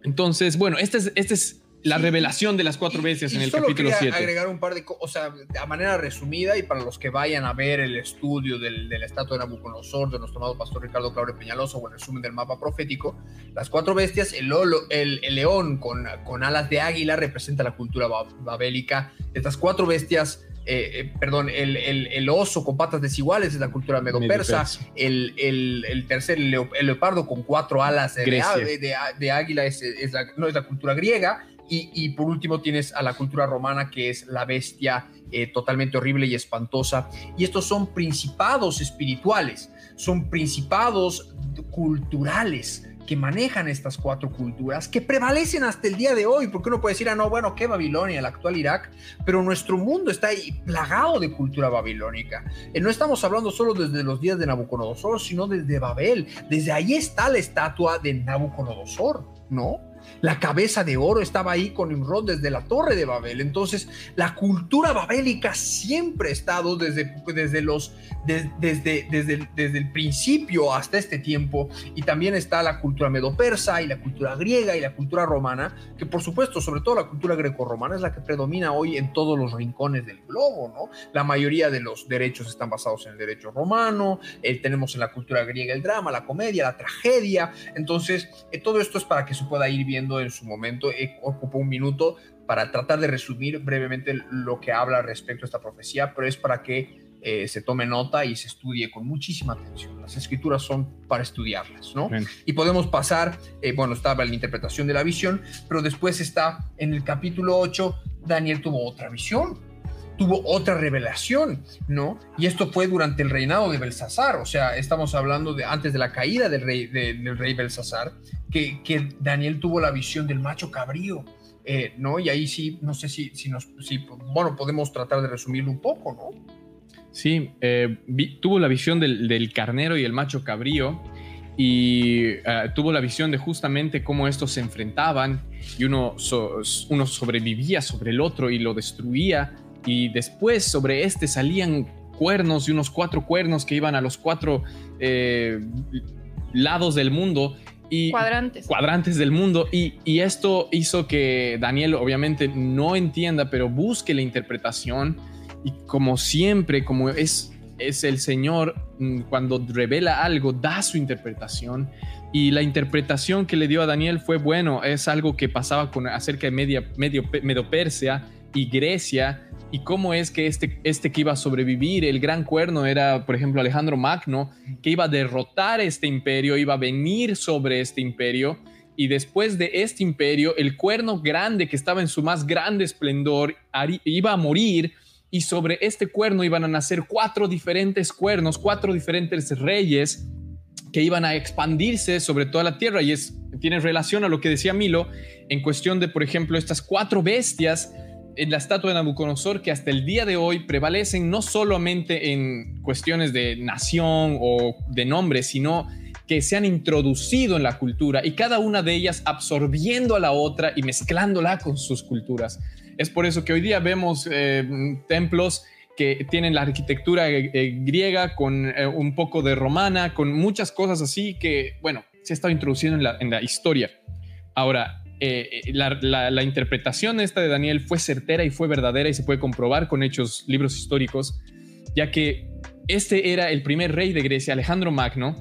Entonces, bueno, esta es, este es la revelación de las cuatro bestias en el capítulo 7. agregar un par de cosas, o sea, a manera resumida y para los que vayan a ver el estudio del, del estatua de Nabucodonosor de nuestro amado pastor Ricardo Claudio Peñaloso o el resumen del mapa profético, las cuatro bestias, el, el, el león con, con, alas de águila representa la cultura babélica. Estas cuatro bestias eh, eh, perdón, el, el, oso con patas desiguales es la cultura medo-persa, el, el, tercer, el, leopardo con cuatro alas de, de, de, águila es, es la, no es la cultura griega, y, por último tienes a la cultura romana, que es la bestia eh, totalmente horrible y espantosa. Y estos son principados espirituales, son principados culturales que manejan estas cuatro culturas, que prevalecen hasta el día de hoy, porque uno puede decir, ah, no, bueno, ¿qué Babilonia, el actual Irak? Pero nuestro mundo está plagado de cultura babilónica. Eh, no estamos hablando solo desde los días de Nabucodonosor, sino desde Babel. Desde ahí está la estatua de Nabucodonosor, ¿no? La cabeza de oro estaba ahí con Nimrod desde la torre de Babel. Entonces, la cultura babélica siempre ha estado desde, desde, los, desde, desde, desde el principio hasta este tiempo. Y también está la cultura medo-persa y la cultura griega y la cultura romana, que por supuesto, sobre todo la cultura greco-romana es la que predomina hoy en todos los rincones del globo, ¿no? La mayoría de los derechos están basados en el derecho romano, eh, tenemos en la cultura griega el drama, la comedia, la tragedia. Entonces, eh, todo esto es para que se pueda ir viendo en su momento. Eh, ocupo un minuto para tratar de resumir brevemente lo que habla respecto a esta profecía, pero es para que eh, se tome nota y se estudie con muchísima atención. Las escrituras son para estudiarlas, ¿no? Y podemos pasar, eh, bueno, estaba la interpretación de la visión, pero después está en el capítulo 8, Daniel tuvo otra visión, tuvo otra revelación, ¿no? Y esto fue durante el reinado de Belsasar, o sea, estamos hablando de antes de la caída del rey, del rey Belsasar, que, Daniel tuvo la visión del macho cabrío, eh, ¿no? Y ahí sí, no sé si, nos, bueno, podemos tratar de resumirlo un poco, ¿no? Sí, eh, tuvo la visión del, carnero y el macho cabrío y uh, tuvo la visión de justamente cómo estos se enfrentaban y uno sobrevivía sobre el otro y lo destruía y después sobre este salían cuernos y unos cuatro cuernos que iban a los cuatro eh, lados del mundo. Y cuadrantes. Cuadrantes del mundo. Y, y, esto hizo que Daniel obviamente no entienda, pero busque la interpretación. Y como siempre, como es, es el Señor, mm, cuando revela algo, da su interpretación. Y la interpretación que le dio a Daniel fue, bueno, es algo que pasaba con, acerca de media, medio, Medo Persia y Grecia y cómo es que este, este que iba a sobrevivir, el gran cuerno, era, por ejemplo, Alejandro Magno, que iba a derrotar este imperio, iba a venir sobre este imperio, y después de este imperio, el cuerno grande que estaba en su más grande esplendor iba a morir, y sobre este cuerno iban a nacer cuatro diferentes cuernos, cuatro diferentes reyes que iban a expandirse sobre toda la tierra, y es, tiene relación a lo que decía Milo en cuestión de, por ejemplo, estas cuatro bestias en la estatua de Nabucodonosor que hasta el día de hoy prevalecen no solamente en cuestiones de nación o de nombre, sino que se han introducido en la cultura y cada una de ellas absorbiendo a la otra y mezclándola con sus culturas. Es por eso que hoy día vemos eh, templos que tienen la arquitectura eh, eh, griega con un poco de romana, con muchas cosas así que, bueno, se ha estado introduciendo en la, en la historia. Ahora, la, la, interpretación esta de Daniel fue certera y fue verdadera y se puede comprobar con hechos, libros históricos, ya que este era el primer rey de Grecia, Alejandro Magno,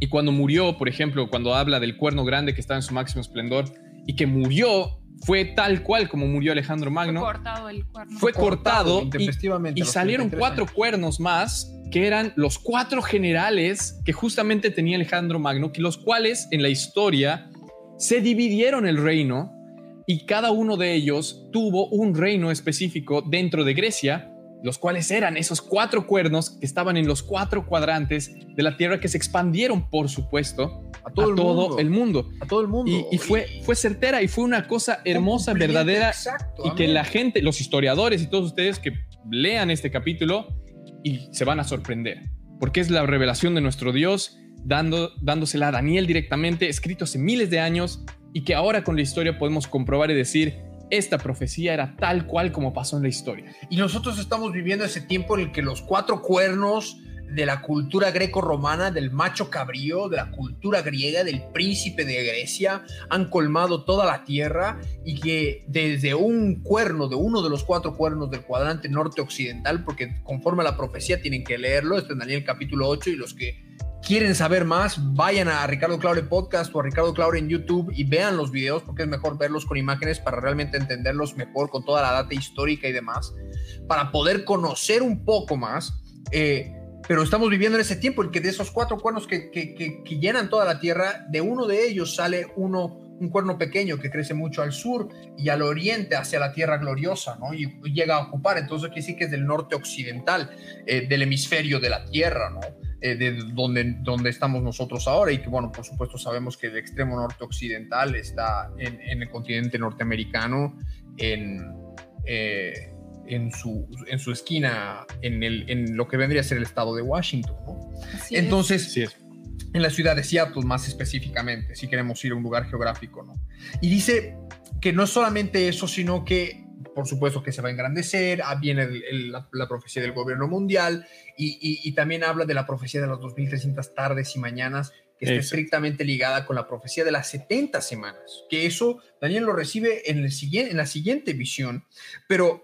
y cuando murió, por ejemplo, cuando habla del cuerno grande que está en su máximo esplendor y que murió fue tal cual como murió Alejandro Magno. Fue cortado el cuerno. Fue cortado, y, y salieron cuatro cuernos más que eran los cuatro generales que justamente tenía Alejandro Magno, que los cuales en la historia se dividieron el reino y cada uno de ellos tuvo un reino específico dentro de Grecia, los cuales eran esos cuatro cuernos que estaban en los cuatro cuadrantes de la tierra que se expandieron, por supuesto, a todo, el, mundo. A todo el mundo. Y, fue, fue certera y fue una cosa hermosa, verdadera. y que la gente, los historiadores y todos ustedes que lean este capítulo y se van a sorprender. Porque es la revelación de nuestro Dios, dando, dándosela a Daniel directamente, escrito hace miles de años, y que ahora con la historia podemos comprobar y decir, esta profecía era tal cual como pasó en la historia. Y nosotros estamos viviendo ese tiempo en el que los cuatro cuernos de la cultura greco-romana, del macho cabrío, de la cultura griega, del príncipe de Grecia, han colmado toda la tierra y que desde un cuerno, de uno de los cuatro cuernos del cuadrante norte-occidental, porque conforme a la profecía tienen que leerlo, está en Daniel capítulo 8 y los que quieren saber más, vayan a Ricardo Claure Podcast o a Ricardo Claure en YouTube y vean los videos porque es mejor verlos con imágenes para realmente entenderlos mejor con toda la data histórica y demás, para poder conocer un poco más. Eh, pero estamos viviendo en ese tiempo en que de esos cuatro cuernos que, que, llenan toda la tierra, de uno de ellos sale uno, un cuerno pequeño que crece mucho al sur y al oriente hacia la tierra gloriosa, ¿no? Y, llega a ocupar, entonces quiere decir que es del norte occidental eh, del hemisferio de la tierra, ¿no? Eh, de donde, donde estamos nosotros ahora y que, bueno, por supuesto sabemos que el extremo norte occidental está en, el continente norteamericano, en, eh, en, su, en su esquina, en, el, en lo que vendría a ser el estado de Washington, ¿no? Entonces, en la ciudad de Seattle más específicamente, si queremos ir a un lugar geográfico, ¿no? Y dice que no es solamente eso, sino que por supuesto que se va a engrandecer, ah, viene la, profecía del gobierno mundial y, también habla de la profecía de las 2300 tardes y mañanas que está estrictamente ligada con la profecía de las 70 semanas, que eso Daniel lo recibe en, el, en la siguiente visión, pero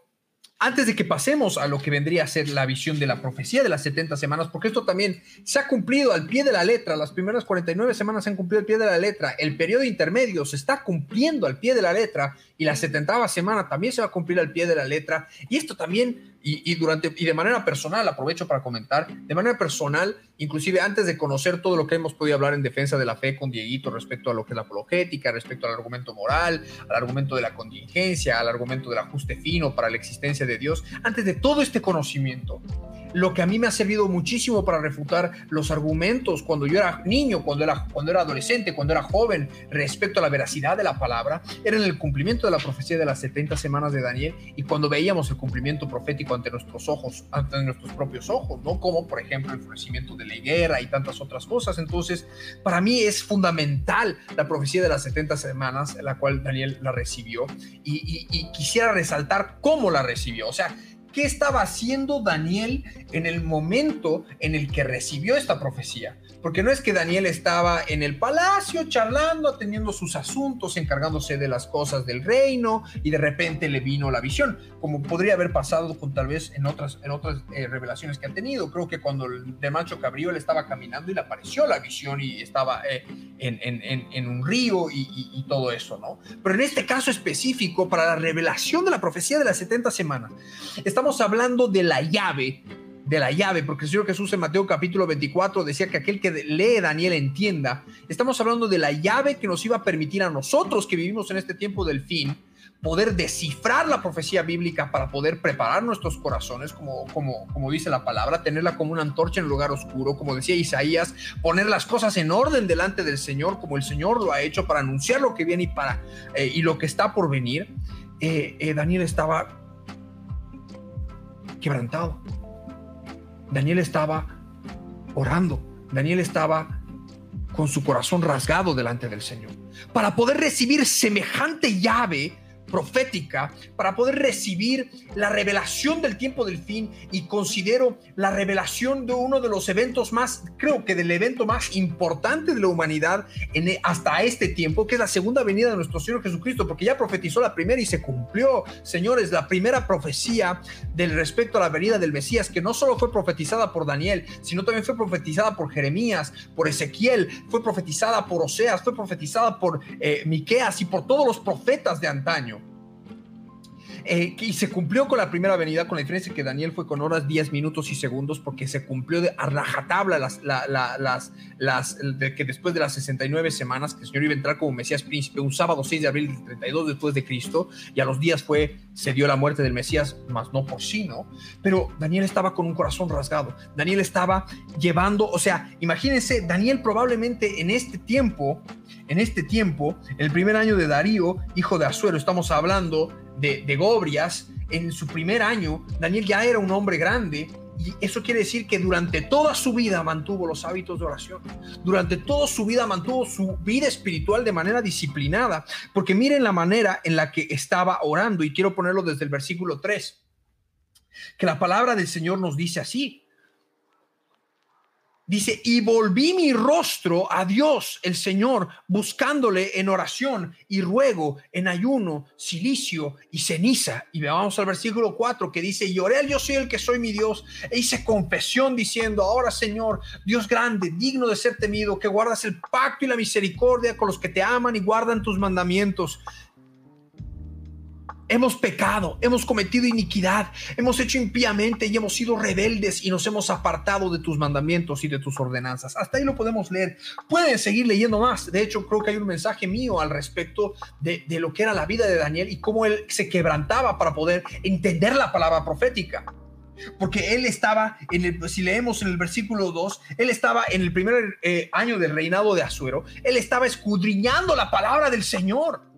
antes de que pasemos a lo que vendría a ser la visión de la profecía de las 70 semanas, porque esto también se ha cumplido al pie de la letra, las primeras 49 semanas se han cumplido al pie de la letra, el periodo intermedio se está cumpliendo al pie de la letra y la 70 semana también se va a cumplir al pie de la letra, y esto también y, durante, y de manera personal, aprovecho para comentar, de manera personal, inclusive antes de conocer todo lo que hemos podido hablar en defensa de la fe con Dieguito respecto a lo que es la apologética, respecto al argumento moral, al argumento de la contingencia, al argumento del ajuste fino para la existencia de Dios, antes de todo este conocimiento, lo que a mí me ha servido muchísimo para refutar los argumentos cuando yo era niño, cuando era, cuando era adolescente, cuando era joven, respecto a la veracidad de la palabra, era en el cumplimiento de la profecía de las 70 semanas de Daniel y cuando veíamos el cumplimiento profético ante nuestros ojos, ante nuestros propios ojos, ¿no? Como por ejemplo el florecimiento de la higuera y tantas otras cosas. Entonces, para mí es fundamental la profecía de las 70 semanas, la cual Daniel la recibió y, y quisiera resaltar cómo la recibió. O sea, ¿Qué estaba haciendo Daniel en el momento en el que recibió esta profecía? Porque no es que Daniel estaba en el palacio charlando, atendiendo sus asuntos, encargándose de las cosas del reino y de repente le vino la visión, como podría haber pasado con tal vez en otras, en otras eh, revelaciones que ha tenido. Creo que cuando el de Macho Cabrío le estaba caminando y le apareció la visión y estaba eh, en, un río y, y todo eso, ¿no? Pero en este caso específico, para la revelación de la profecía de las 70 semanas, estamos hablando de la llave de la llave, porque el Señor Jesús en Mateo capítulo 24 decía que aquel que lee Daniel entienda. Estamos hablando de la llave que nos iba a permitir a nosotros que vivimos en este tiempo del fin, poder descifrar la profecía bíblica para poder preparar nuestros corazones, como, como, como dice la palabra, tenerla como una antorcha en un lugar oscuro, como decía Isaías, poner las cosas en orden delante del Señor, como el Señor lo ha hecho para anunciar lo que viene y, para, eh, y lo que está por venir. Eh, eh, Daniel estaba quebrantado. Daniel estaba orando. Daniel estaba con su corazón rasgado delante del Señor. Para poder recibir semejante llave, profética para poder recibir la revelación del tiempo del fin y considero la revelación de uno de los eventos más, creo que del evento más importante de la humanidad en, e, hasta este tiempo, que es la segunda venida de nuestro Señor Jesucristo, porque ya profetizó la primera y se cumplió, señores, la primera profecía del respecto a la venida del Mesías, que no solo fue profetizada por Daniel, sino también fue profetizada por Jeremías, por Ezequiel, fue profetizada por Oseas, fue profetizada por eh, Miqueas y por todos los profetas de antaño. Eh, y se cumplió con la primera venida, con la diferencia que Daniel fue con horas, días, minutos y segundos, porque se cumplió de a rajatabla las, las, las, de que después de las 69 semanas que el Señor iba a entrar como Mesías príncipe, un sábado 6 de abril del 32 después de Cristo, y a los días fue, se dio la muerte del Mesías, más no por sí, ¿no? Pero Daniel estaba con un corazón rasgado. Daniel estaba llevando, o sea, imagínense, Daniel probablemente en este tiempo, en este tiempo, el primer año de Darío, hijo de Azuero, estamos hablando de, Gobrias, en su primer año, Daniel ya era un hombre grande y eso quiere decir que durante toda su vida mantuvo los hábitos de oración. Durante toda su vida mantuvo su vida espiritual de manera disciplinada. Porque miren la manera en la que estaba orando. Y quiero ponerlo desde el versículo 3. Que la palabra del Señor nos dice así. Dice, y volví mi rostro a Dios, el Señor, buscándole en oración y ruego, en ayuno, silicio y ceniza. Y vamos al versículo 4 que dice, y oré yo soy el que soy mi Dios. E hice confesión diciendo, ahora Señor, Dios grande, digno de ser temido, que guardas el pacto y la misericordia con los que te aman y guardan tus mandamientos hemos pecado, hemos cometido iniquidad, hemos hecho impíamente y hemos sido rebeldes y nos hemos apartado de tus mandamientos y de tus ordenanzas. Hasta ahí lo podemos leer. Pueden seguir leyendo más. De hecho, creo que hay un mensaje mío al respecto de, lo que era la vida de Daniel y cómo él se quebrantaba para poder entender la palabra profética. Porque él estaba, en el, si leemos en el versículo 2, él estaba en el primer eh, año del reinado de Azuero, él estaba escudriñando la palabra del Señor.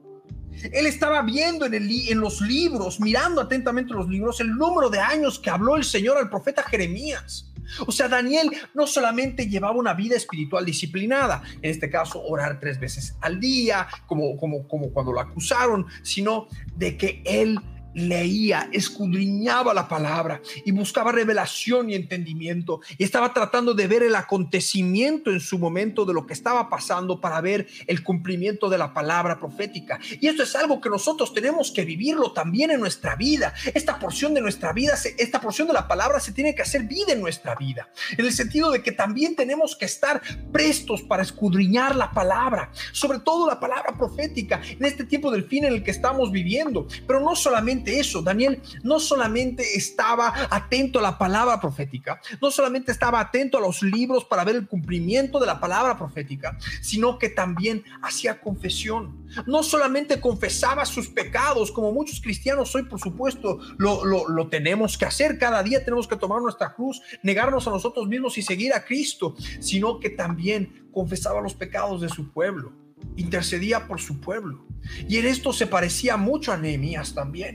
Él estaba viendo en, el, los libros, mirando atentamente los libros, el número de años que habló el Señor al profeta Jeremías. O sea, Daniel no solamente llevaba una vida espiritual disciplinada, en este caso orar tres veces al día, como, como, como cuando lo acusaron, sino de que él leía, escudriñaba la palabra y buscaba revelación y entendimiento y estaba tratando de ver el acontecimiento en su momento de lo que estaba pasando para ver el cumplimiento de la palabra profética. Y esto es algo que nosotros tenemos que vivirlo también en nuestra vida. Esta porción de nuestra vida, esta porción de la palabra se tiene que hacer vida en nuestra vida, en el sentido de que también tenemos que estar prestos para escudriñar la palabra, sobre todo la palabra profética en este tiempo del fin en el que estamos viviendo, pero no solamente eso, Daniel no solamente estaba atento a la palabra profética, no solamente estaba atento a los libros para ver el cumplimiento de la palabra profética, sino que también hacía confesión. No solamente confesaba sus pecados, como muchos cristianos hoy, por supuesto, lo, lo tenemos que hacer. Cada día tenemos que tomar nuestra cruz, negarnos a nosotros mismos y seguir a Cristo, sino que también confesaba los pecados de su pueblo intercedía por su pueblo. Y en esto se parecía mucho a Nehemías también,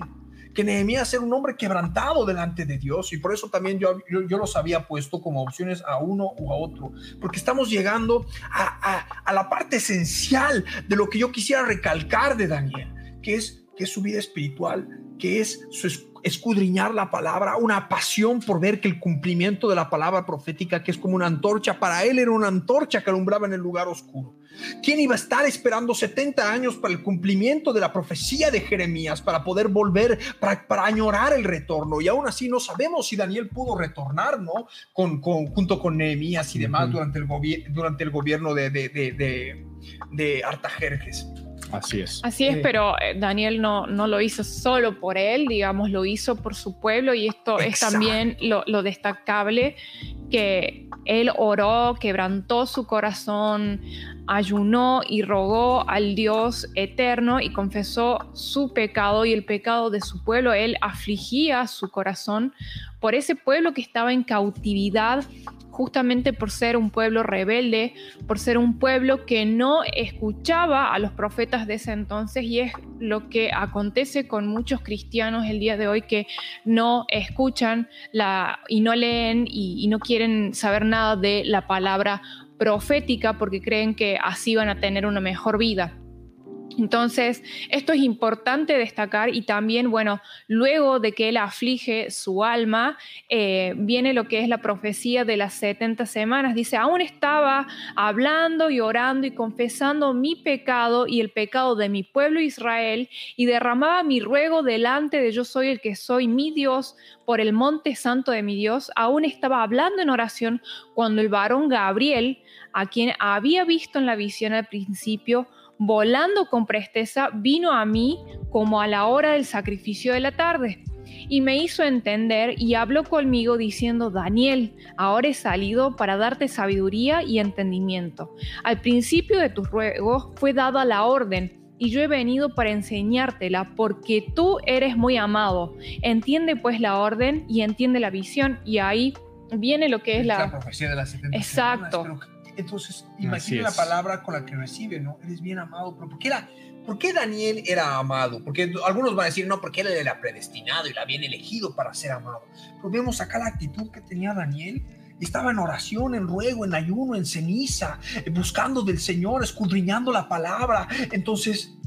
que Nehemías era un hombre quebrantado delante de Dios y por eso también yo, yo, los había puesto como opciones a uno u a otro, porque estamos llegando a, a, la parte esencial de lo que yo quisiera recalcar de Daniel, que es, que es su vida espiritual, que es su escudriñar la palabra, una pasión por ver que el cumplimiento de la palabra profética, que es como una antorcha, para él era una antorcha que alumbraba en el lugar oscuro. ¿Quién iba a estar esperando 70 años para el cumplimiento de la profecía de Jeremías, para poder volver, para, para añorar el retorno? Y aún así no sabemos si Daniel pudo retornar, ¿no? Con, junto con Nehemías y demás durante, el durante el gobierno de, de, de, de Artajerjes. Así es. Así es, pero eh, Daniel no, no lo hizo solo por él, digamos, lo hizo por su pueblo y esto es también lo, lo, destacable, que él oró, quebrantó su corazón, ayunó y rogó al Dios eterno y confesó su pecado y el pecado de su pueblo. Él afligía su corazón por ese pueblo que estaba en cautividad justamente por ser un pueblo rebelde, por ser un pueblo que no escuchaba a los profetas de ese entonces y es lo que acontece con muchos cristianos el día de hoy que no escuchan y no leen y no quieren saber nada de la palabra profética porque creen que así van a tener una mejor vida. Entonces, esto es importante destacar y también, bueno, luego de que él aflige su alma, eh, viene lo que es la profecía de las 70 semanas. Dice, aún estaba hablando y orando y confesando mi pecado y el pecado de mi pueblo Israel y derramaba mi ruego delante de yo soy el que soy mi Dios por el monte santo de mi Dios. Aún estaba hablando en oración cuando el varón Gabriel, a quien había visto en la visión al principio, volando con presteza, vino a mí como a la hora del sacrificio de la tarde. Y me hizo entender y habló conmigo diciendo, Daniel, ahora he salido para darte sabiduría y entendimiento. Al principio de tus ruegos fue dada la orden y yo he venido para enseñártela porque tú eres muy amado. Entiende pues la orden y entiende la visión y ahí viene lo que es la, profecía de las 70 Exacto. semanas, entonces, imagina la palabra con la que recibe, ¿no? Eres bien amado, pero ¿por qué, era, ¿por qué Daniel era amado? Porque algunos van a decir, no, porque él era predestinado y la habían elegido para ser amado. Pero vemos acá la actitud que tenía Daniel. Estaba en oración, en ruego, en ayuno, en ceniza, buscando del Señor, escudriñando la palabra. Entonces,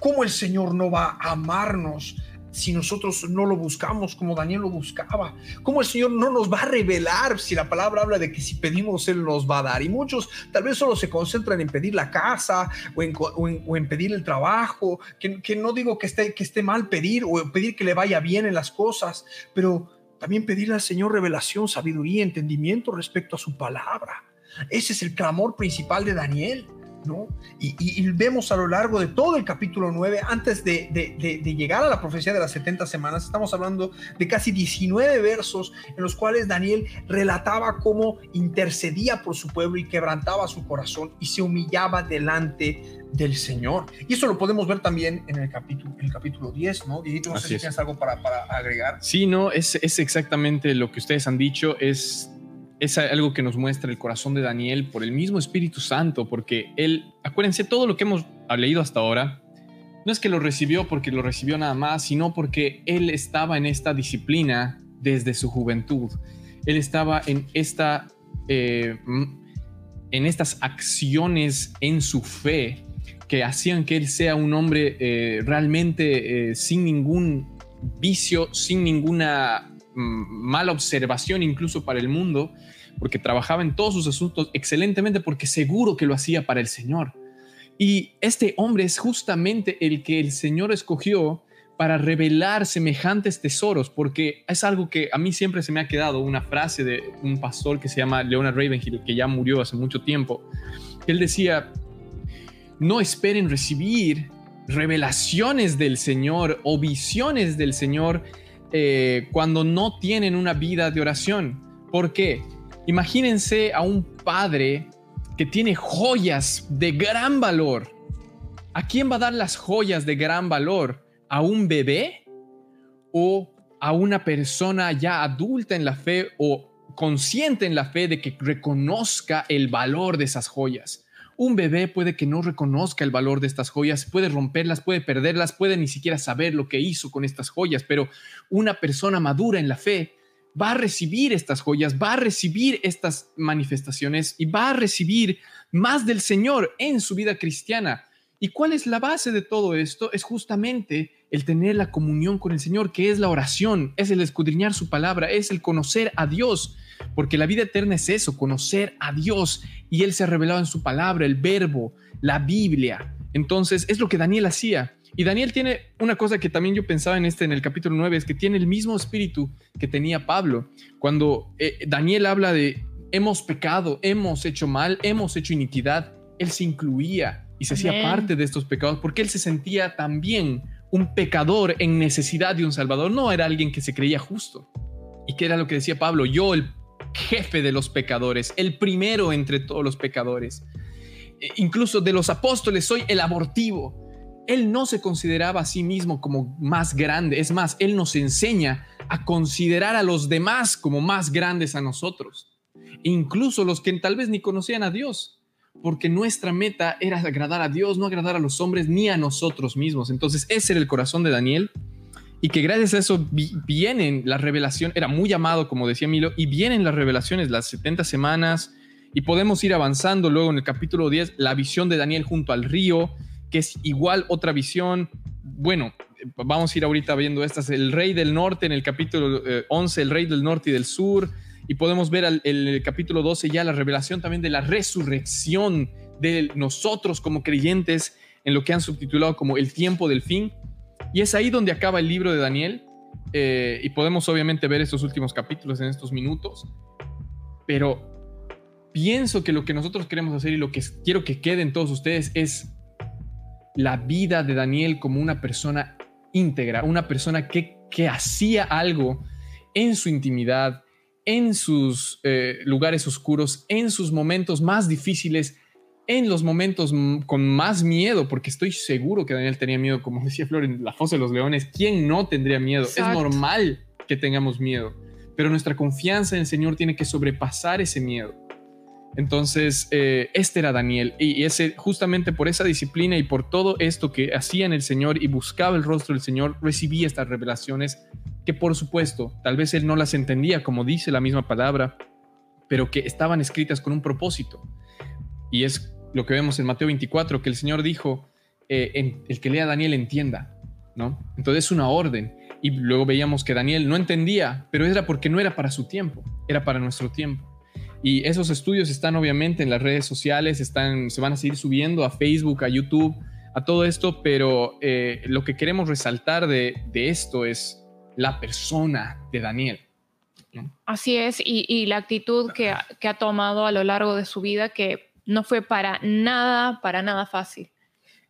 ¿cómo el Señor no va a amarnos? Si nosotros no lo buscamos como Daniel lo buscaba? ¿Cómo el Señor no nos va a revelar si la palabra habla de que si pedimos Él nos va a dar? Y muchos tal vez solo se concentran en pedir la casa o en, o pedir el trabajo, que, que, no digo que esté, que esté mal pedir o pedir que le vaya bien en las cosas, pero también pedirle al Señor revelación, sabiduría, entendimiento respecto a su palabra. Ese es el clamor principal de Daniel. Y, vemos a lo largo de todo el capítulo 9, antes de, llegar a la profecía de las 70 semanas, estamos hablando de casi 19 versos en los cuales Daniel relataba cómo intercedía por su pueblo y quebrantaba su corazón y se humillaba delante del Señor. Y eso lo podemos ver también en el capítulo, el capítulo 10, ¿no? Y no sé si tienes algo para, agregar. Sí, no, es, es exactamente lo que ustedes han dicho, es es algo que nos muestra el corazón de Daniel por el mismo Espíritu Santo, porque él, acuérdense, todo lo que hemos leído hasta ahora, no es que lo recibió porque lo recibió nada más, sino porque él estaba en esta disciplina desde su juventud. Él estaba en, esta, eh, en estas acciones en su fe que hacían que él sea un hombre eh, realmente eh, sin ningún vicio, sin ninguna mala observación incluso para el mundo, porque trabajaba en todos sus asuntos excelentemente, porque seguro que lo hacía para el Señor. Y este hombre es justamente el que el Señor escogió para revelar semejantes tesoros, porque es algo que a mí siempre se me ha quedado, una frase de un pastor que se llama Leonard Ravenhill, que ya murió hace mucho tiempo. Él decía, no esperen recibir revelaciones del Señor o visiones del Señor eh, cuando no tienen una vida de oración. ¿Por qué? Imagínense a un padre que tiene joyas de gran valor. ¿A quién va a dar las joyas de gran valor? ¿A un bebé? ¿O a una persona ya adulta en la fe o consciente en la fe de que reconozca el valor de esas joyas? Un bebé puede que no reconozca el valor de estas joyas, puede romperlas, puede perderlas, puede ni siquiera saber lo que hizo con estas joyas, pero una persona madura en la fe va a recibir estas joyas, va a recibir estas manifestaciones y va a recibir más del Señor en su vida cristiana. ¿Y cuál es la base de todo esto? Es justamente el tener la comunión con el Señor, que es la oración, es el escudriñar su palabra, es el conocer a Dios, porque la vida eterna es eso, conocer a Dios. Y Él se ha revelado en su palabra, el verbo, la Biblia. Entonces es lo que Daniel hacía. Y Daniel tiene una cosa que también yo pensaba en este, en el capítulo 9, es que tiene el mismo espíritu que tenía Pablo. Cuando eh, Daniel habla de hemos pecado, hemos hecho mal, hemos hecho iniquidad, él se incluía y se hacía parte de estos pecados porque él se sentía también un pecador en necesidad de un salvador, no era alguien que se creía justo. ¿Y qué era lo que decía Pablo? Yo, el jefe de los pecadores, el primero entre todos los pecadores. E incluso de los apóstoles soy el abortivo él no se consideraba a sí mismo como más grande. Es más, él nos enseña a considerar a los demás como más grandes a nosotros. Incluso los que tal vez ni conocían a Dios, porque nuestra meta era agradar a Dios, no agradar a los hombres ni a nosotros mismos. Entonces ese era el corazón de Daniel y que gracias a eso vienen las revelaciones, era muy amado, como decía Milo, y vienen las revelaciones, las 70 semanas, y podemos ir avanzando luego en el capítulo 10, la visión de Daniel junto al río, que es igual otra visión. Bueno, vamos a ir ahorita viendo estas, el rey del norte en el capítulo 11, eh, el rey del norte y del sur, y podemos ver en el capítulo 12 ya la revelación también de la resurrección de nosotros como creyentes en lo que han subtitulado como el tiempo del fin. Y es ahí donde acaba el libro de Daniel. Eh, y podemos obviamente ver estos últimos capítulos en estos minutos. Pero pienso que lo que nosotros queremos hacer y lo que quiero que queden todos ustedes es la vida de Daniel como una persona íntegra, una persona que, que hacía algo en su intimidad, en sus eh, lugares oscuros, en sus momentos más difíciles, en los momentos con más miedo, porque estoy seguro que Daniel tenía miedo, como decía Flor en La Fosa de los Leones, ¿quién no tendría miedo? Es normal que tengamos miedo, pero nuestra confianza en el Señor tiene que sobrepasar ese miedo. Entonces, eh, este era Daniel, y ese, justamente por esa disciplina y por todo esto que hacía en el Señor y buscaba el rostro del Señor, recibía estas revelaciones que por supuesto, tal vez él no las entendía, como dice la misma palabra, pero que estaban escritas con un propósito. Y es lo que vemos en Mateo 24, que el Señor dijo, eh, el que lea Daniel entienda, ¿no? Entonces es una orden. Y luego veíamos que Daniel no entendía, pero era porque no era para su tiempo, era para nuestro tiempo. Y esos estudios están obviamente en las redes sociales, están, se van a seguir subiendo a Facebook, a YouTube, a todo esto, pero eh, lo que queremos resaltar de, esto es la persona de Daniel. Así es, y, la actitud que ha tomado a lo largo de su vida, que no fue para nada, para nada fácil.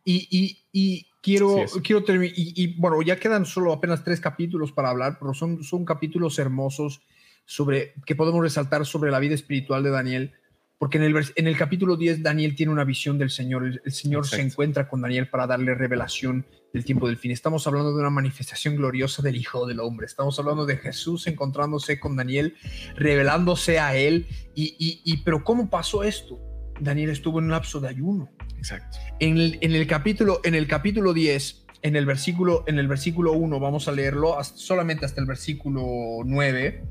Y, y, quiero, quiero terminar, y, bueno, ya quedan solo apenas tres capítulos para hablar, pero son, son capítulos hermosos sobre, que podemos resaltar sobre la vida espiritual de Daniel, porque en el, en el capítulo 10 Daniel tiene una visión del Señor, el, Señor se encuentra con Daniel para darle revelación del tiempo del fin. Estamos hablando de una manifestación gloriosa del Hijo del Hombre, estamos hablando de Jesús encontrándose con Daniel, revelándose a él, y, y pero ¿cómo pasó esto? Daniel estuvo en un lapso de ayuno. Exacto. En el, capítulo, en el capítulo 10, en el versículo, en el versículo 1, vamos a leerlo solamente hasta el versículo 9.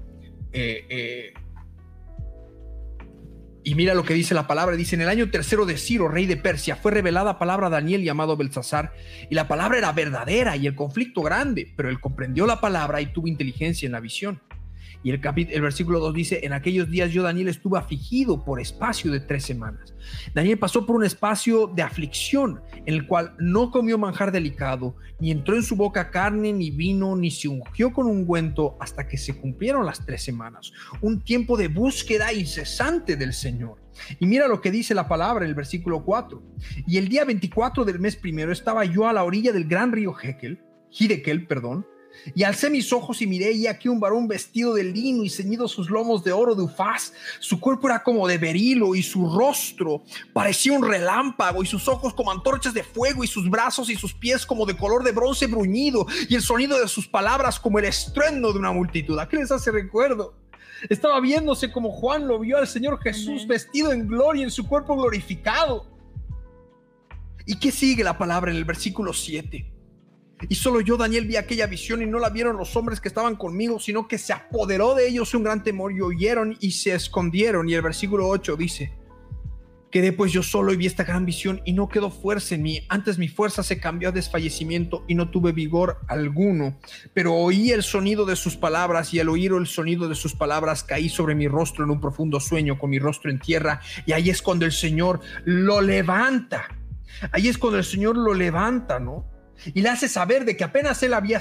Eh, eh, y mira lo que dice la palabra. Dice, en el año tercero de Ciro, rey de Persia, fue revelada palabra a Daniel llamado Belsasar. Y la palabra era verdadera y el conflicto grande, pero él comprendió la palabra y tuvo inteligencia en la visión. Y el, el versículo 2 dice, en aquellos días yo, Daniel, estuve afligido por espacio de tres semanas. Daniel pasó por un espacio de aflicción en el cual no comió manjar delicado, ni entró en su boca carne, ni vino, ni se ungió con ungüento hasta que se cumplieron las tres semanas. Un tiempo de búsqueda incesante del Señor. Y mira lo que dice la palabra en el versículo 4. Y el día 24 del mes primero estaba yo a la orilla del gran río Hekel, Hidekel, perdón, y alcé mis ojos y miré y aquí un varón vestido de lino y ceñido sus lomos de oro de ufaz. Su cuerpo era como de berilo y su rostro parecía un relámpago y sus ojos como antorchas de fuego y sus brazos y sus pies como de color de bronce bruñido y el sonido de sus palabras como el estruendo de una multitud. ¿A qué les hace recuerdo? Estaba viéndose como Juan lo vio al Señor Jesús vestido en gloria en su cuerpo glorificado. ¿Y qué sigue la palabra en el versículo 7? Y solo yo, Daniel, vi aquella visión y no la vieron los hombres que estaban conmigo, sino que se apoderó de ellos un gran temor y oyeron y se escondieron. Y el versículo 8 dice, quedé pues yo solo y vi esta gran visión y no quedó fuerza en mí. Antes mi fuerza se cambió a desfallecimiento y no tuve vigor alguno. Pero oí el sonido de sus palabras y al oír el sonido de sus palabras caí sobre mi rostro en un profundo sueño con mi rostro en tierra. Y ahí es cuando el Señor lo levanta. Ahí es cuando el Señor lo levanta, ¿no? Y le hace saber de que apenas él había,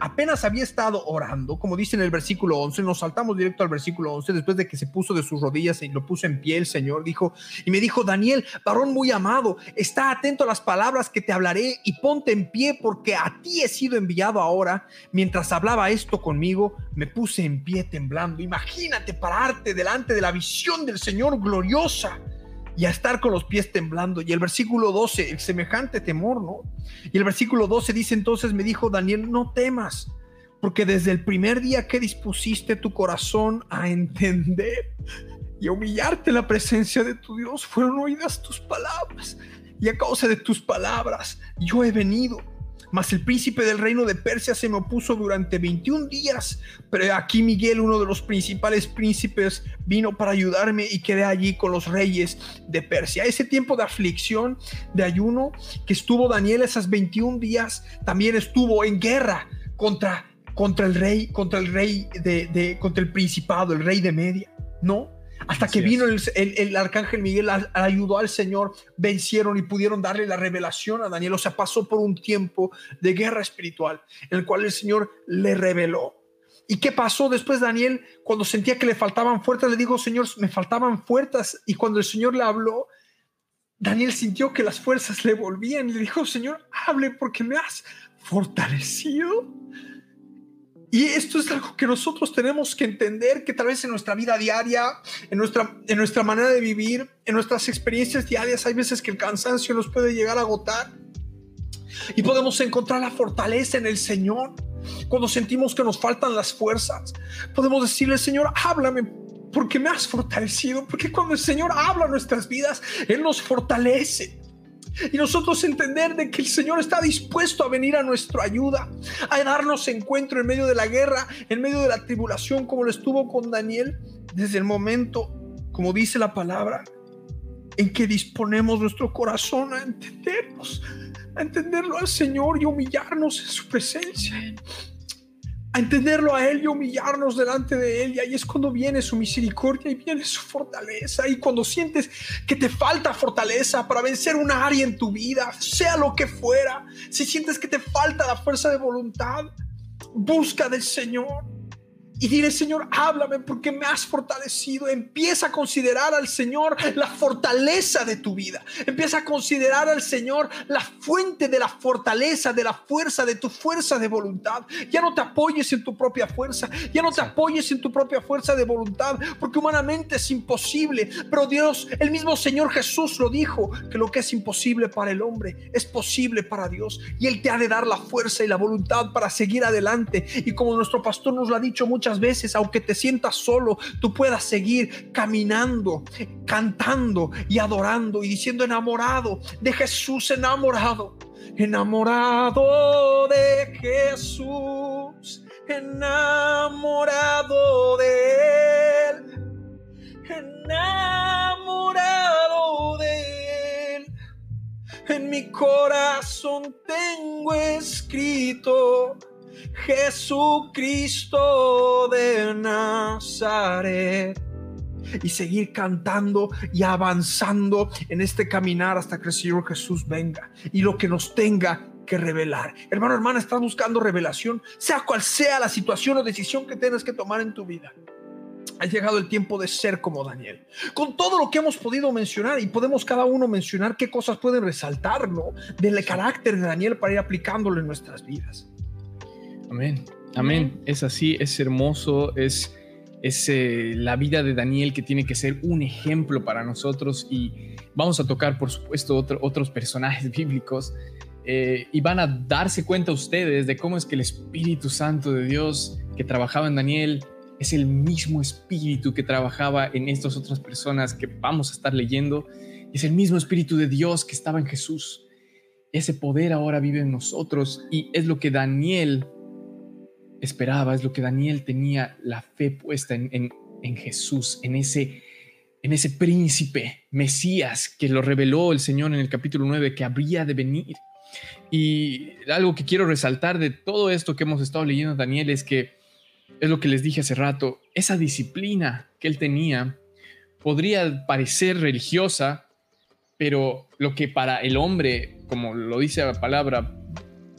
apenas había estado orando, como dice en el versículo 11, nos saltamos directo al versículo 11, después de que se puso de sus rodillas y lo puso en pie el Señor, dijo, y me dijo, Daniel, varón muy amado, está atento a las palabras que te hablaré y ponte en pie porque a ti he sido enviado ahora. Mientras hablaba esto conmigo, me puse en pie temblando. Imagínate pararte delante de la visión del Señor gloriosa y a estar con los pies temblando. Y el versículo 12, el semejante temor, ¿no? Y el versículo 12 dice entonces, me dijo Daniel, no temas, porque desde el primer día que dispusiste tu corazón a entender y a humillarte en la presencia de tu Dios. Fueron oídas tus palabras y a causa de tus palabras yo he venido. Mas el príncipe del reino de Persia se me opuso durante 21 días. Pero aquí Miguel, uno de los principales príncipes, vino para ayudarme y quedé allí con los reyes de Persia. Ese tiempo de aflicción, de ayuno que estuvo Daniel esas 21 días, también estuvo en guerra contra, contra el rey, contra el rey de, de contra el principado, el rey de Media. No, hasta que vino el, arcángel Miguel, ayudó al Señor, vencieron y pudieron darle la revelación a Daniel. O sea, pasó por un tiempo de guerra espiritual en el cual el Señor le reveló. ¿Y qué pasó después Daniel cuando sentía que le faltaban fuerzas? Le dijo, Señor, me faltaban fuerzas. Y cuando el Señor le habló, Daniel sintió que las fuerzas le volvían y le dijo, Señor, hable porque me has fortalecido. Y esto es algo que nosotros tenemos que entender, que tal vez en nuestra vida diaria, en nuestra, en nuestra manera de vivir, en nuestras experiencias diarias, hay veces que el cansancio nos puede llegar a agotar. Y podemos encontrar la fortaleza en el Señor. Cuando sentimos que nos faltan las fuerzas, podemos decirle, Señor, háblame porque me has fortalecido. Porque cuando el Señor habla nuestras vidas, Él nos fortalece. Y nosotros entender de que el Señor está dispuesto a venir a nuestra ayuda, a darnos encuentro en medio de la guerra, en medio de la tribulación, como lo estuvo con Daniel, desde el momento, como dice la palabra, en que disponemos nuestro corazón a entendernos, a entenderlo al Señor y humillarnos en su presencia a entenderlo a Él y humillarnos delante de Él. Y ahí es cuando viene su misericordia y viene su fortaleza. Y cuando sientes que te falta fortaleza para vencer una área en tu vida, sea lo que fuera, si sientes que te falta la fuerza de voluntad, busca del Señor y dile, Señor, háblame porque me has fortalecido. Empieza a considerar al Señor la fortaleza de tu vida. Empieza a considerar al Señor la fuente de la fortaleza, de la fuerza, de tu fuerza de voluntad. Ya no te apoyes en tu propia fuerza. Ya no te apoyes en tu propia fuerza de voluntad porque humanamente es imposible. Pero Dios, el mismo Señor Jesús lo dijo, que lo que es imposible para el hombre es posible para Dios. Y Él te ha de dar la fuerza y la voluntad para seguir adelante. Y como nuestro pastor nos lo ha dicho muchas veces, aunque te sientas solo, tú puedas seguir caminando, cantando y adorando y diciendo enamorado de Jesús, enamorado, enamorado de Jesús, enamorado de Él, enamorado de Él. En mi corazón tengo escrito Jesucristo de Nazaret. Y seguir cantando y avanzando en este caminar hasta que el Señor Jesús venga y lo que nos tenga que revelar. Hermano, hermana, estás buscando revelación, sea cual sea la situación o decisión que tengas que tomar en tu vida. Ha llegado el tiempo de ser como Daniel. Con todo lo que hemos podido mencionar y podemos cada uno mencionar qué cosas pueden resaltar del carácter de Daniel para ir aplicándolo en nuestras vidas. Amén. Amén. Es así, es hermoso, es, es eh, la vida de Daniel que tiene que ser un ejemplo para nosotros y vamos a tocar, por supuesto, otros personajes bíblicos eh, y van a darse cuenta ustedes de cómo es que el Espíritu Santo de Dios que trabajaba en Daniel es el mismo Espíritu que trabajaba en estas otras personas que vamos a estar leyendo. Es el mismo Espíritu de Dios que estaba en Jesús. Ese poder ahora vive en nosotros y es lo que Daniel esperaba, es lo que Daniel tenía la fe puesta en, Jesús, en ese, en ese príncipe, Mesías, que lo reveló el Señor en el capítulo 9, que habría de venir. Y algo que quiero resaltar de todo esto que hemos estado leyendo, Daniel, es que es lo que les dije hace rato, esa disciplina que él tenía podría parecer religiosa, pero lo que para el hombre, como lo dice la palabra,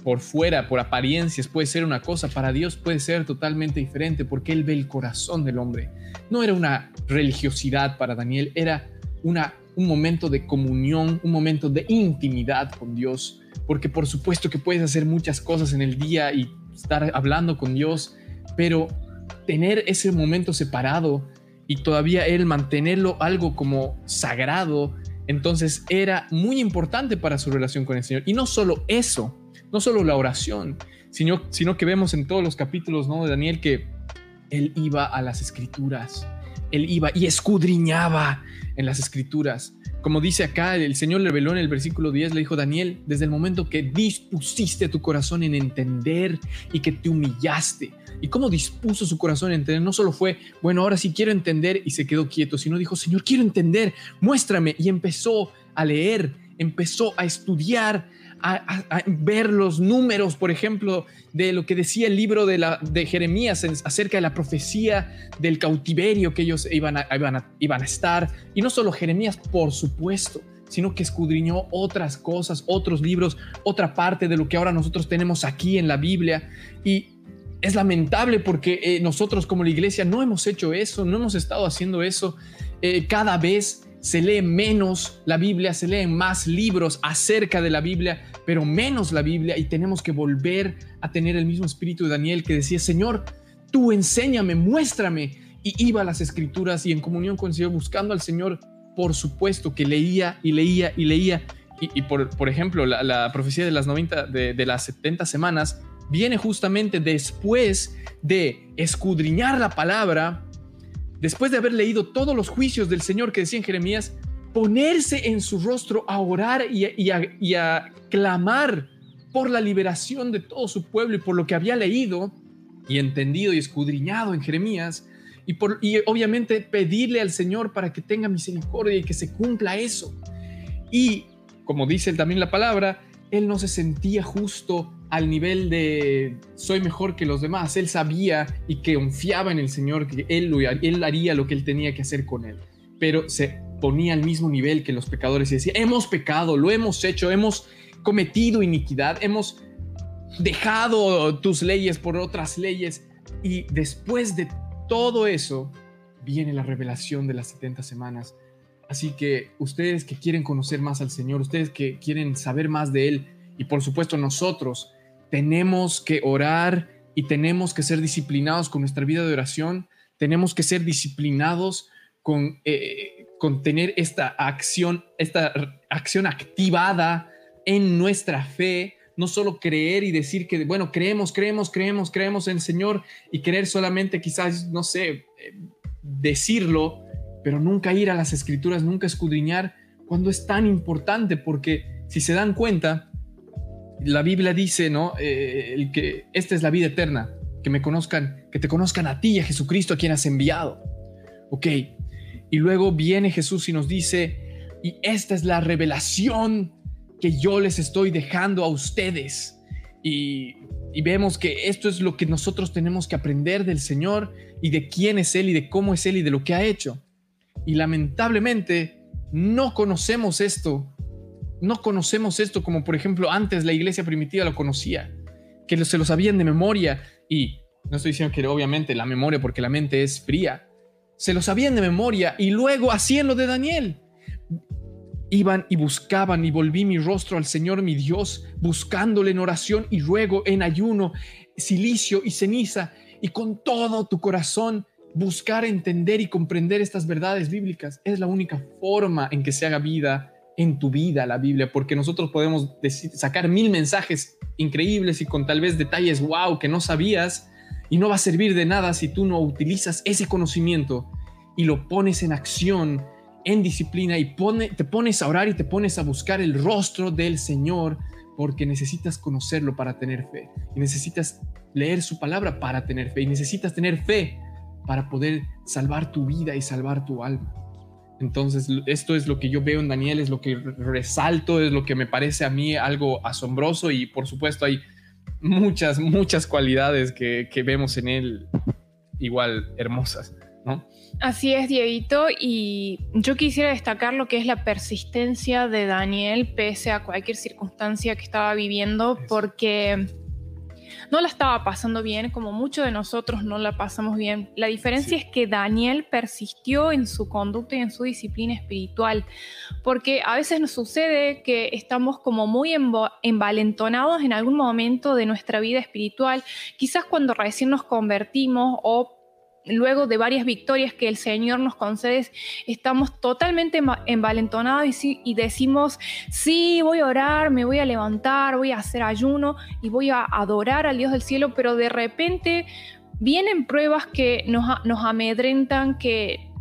por fuera, por apariencias, puede ser una cosa, para Dios puede ser totalmente diferente porque Él ve el corazón del hombre. No era una religiosidad para Daniel, era una, un momento de comunión, un momento de intimidad con Dios, porque por supuesto que puedes hacer muchas cosas en el día y estar hablando con Dios, pero tener ese momento separado y todavía Él mantenerlo algo como sagrado, entonces era muy importante para su relación con el Señor. Y no solo eso, no solo la oración, sino, sino que vemos en todos los capítulos ¿no? de Daniel que él iba a las escrituras él iba y escudriñaba en las escrituras. Como dice acá, el Señor le reveló en el versículo 10, le dijo, Daniel, desde el momento que dispusiste tu corazón en entender y que te humillaste. ¿Y cómo dispuso su corazón en entender? No solo fue, bueno, ahora sí quiero entender y se quedó quieto, sino dijo, Señor, quiero entender, muéstrame. Y empezó a leer, empezó a estudiar, ver los números, por ejemplo, de lo que decía el libro de, Jeremías acerca de la profecía del cautiverio que ellos iban a, iban, a, estar. Y no solo Jeremías, por supuesto, sino que escudriñó otras cosas, otros libros, otra parte de lo que ahora nosotros tenemos aquí en la Biblia. Y es lamentable porque eh, nosotros como la iglesia no hemos hecho eso, no hemos estado haciendo eso. Eh, cada vez se lee menos la Biblia, se leen más libros acerca de la Biblia, pero menos la Biblia y tenemos que volver a tener el mismo espíritu de Daniel que decía, Señor, tú enséñame, muéstrame. Y iba a las escrituras y en comunión con el Señor, buscando al Señor, por supuesto que leía y leía y leía. Y, por, por, ejemplo, la, profecía de las 90, de, las 70 semanas, viene justamente después de escudriñar la palabra, después de haber leído todos los juicios del Señor que decía en Jeremías, ponerse en su rostro a orar y a, clamar por la liberación de todo su pueblo y por lo que había leído y entendido y escudriñado en Jeremías, y, por, y obviamente pedirle al Señor para que tenga misericordia y que se cumpla eso. Y como dice también la palabra, él no se sentía justo al nivel de soy mejor que los demás. Él sabía y que confiaba en el Señor, que él, él haría lo que él tenía que hacer con él. Pero se ponía al mismo nivel que los pecadores y decía, hemos pecado, lo hemos hecho, hemos cometido iniquidad, hemos dejado tus leyes por otras leyes. Y después de todo eso, viene la revelación de las 70 semanas. Así que ustedes que quieren conocer más al Señor, ustedes que quieren saber más de Él, y por supuesto nosotros tenemos que orar y tenemos que ser disciplinados con nuestra vida de oración, tenemos que ser disciplinados con, eh, con tener esta acción, esta acción activada en nuestra fe, no solo creer y decir que, bueno, creemos, creemos, creemos, creemos en el Señor y querer solamente quizás, no sé, eh, decirlo, pero nunca ir a las escrituras, nunca escudriñar cuando es tan importante, porque si se dan cuenta, la Biblia dice, ¿no? Eh, el que esta es la vida eterna, que me conozcan, que te conozcan a ti, a Jesucristo, a quien has enviado. Ok. Y luego viene Jesús y nos dice, y esta es la revelación que yo les estoy dejando a ustedes. Y, y vemos que esto es lo que nosotros tenemos que aprender del Señor y de quién es Él y de cómo es Él y de lo que ha hecho. Y lamentablemente no conocemos esto no conocemos esto como por ejemplo antes la iglesia primitiva lo conocía, que se lo sabían de memoria y no estoy diciendo que obviamente la memoria porque la mente es fría, se lo sabían de memoria y luego hacían lo de Daniel. Iban y buscaban y volví mi rostro al Señor mi Dios, buscándole en oración y ruego, en ayuno, silicio y ceniza, y con todo tu corazón buscar entender y comprender estas verdades bíblicas. Es la única forma en que se haga vida en tu vida la Biblia, porque nosotros podemos sacar mil mensajes increíbles y con tal vez detalles wow que no sabías y no va a servir de nada si tú no utilizas ese conocimiento y lo pones en acción, en disciplina y te pones a orar y te pones a buscar el rostro del Señor porque necesitas conocerlo para tener fe y necesitas leer su palabra para tener fe y necesitas tener fe para poder salvar tu vida y salvar tu alma. Entonces, esto es lo que yo veo en Daniel, es lo que resalto, es lo que me parece a mí algo asombroso y por supuesto hay muchas, muchas cualidades que, vemos en él igual hermosas, ¿no? Así es, Dieguito, y yo quisiera destacar lo que es la persistencia de Daniel pese a cualquier circunstancia que estaba viviendo, porque no la estaba pasando bien, como muchos de nosotros no la pasamos bien. La diferencia es que Daniel persistió en su conducta y en su disciplina espiritual, porque a veces nos sucede que estamos como muy envalentonados en algún momento de nuestra vida espiritual, quizás cuando recién nos convertimos o luego de varias victorias que el Señor nos concede, estamos totalmente envalentonados y, decimos, sí, voy a orar, me voy a levantar, voy a hacer ayuno y voy a adorar al Dios del cielo, pero de repente vienen pruebas que nos, amedrentan, que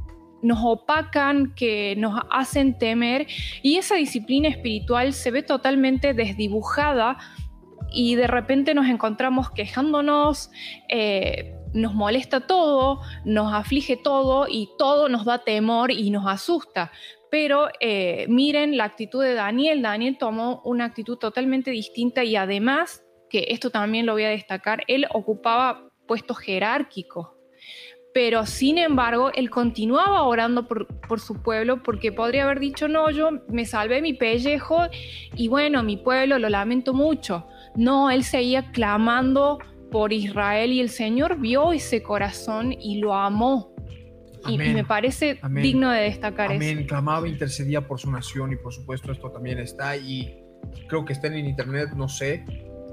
nos opacan, que nos hacen temer y esa disciplina espiritual se ve totalmente desdibujada y de repente nos encontramos quejándonos, eh, nos molesta todo, nos aflige todo y todo nos da temor y nos asusta. Pero eh, miren la actitud de Daniel. Daniel tomó una actitud totalmente distinta y además, que esto también lo voy a destacar, él ocupaba puestos jerárquicos. Pero sin embargo, él continuaba orando por, por, su pueblo porque podría haber dicho, no, yo me salvé mi pellejo y bueno, mi pueblo lo lamento mucho. No, él seguía clamando por Israel y el Señor vio ese corazón y lo amó. Y, me parece digno de destacar Amén. eso. Clamaba, intercedía por su nación y por supuesto esto también está y creo que está en internet, no sé,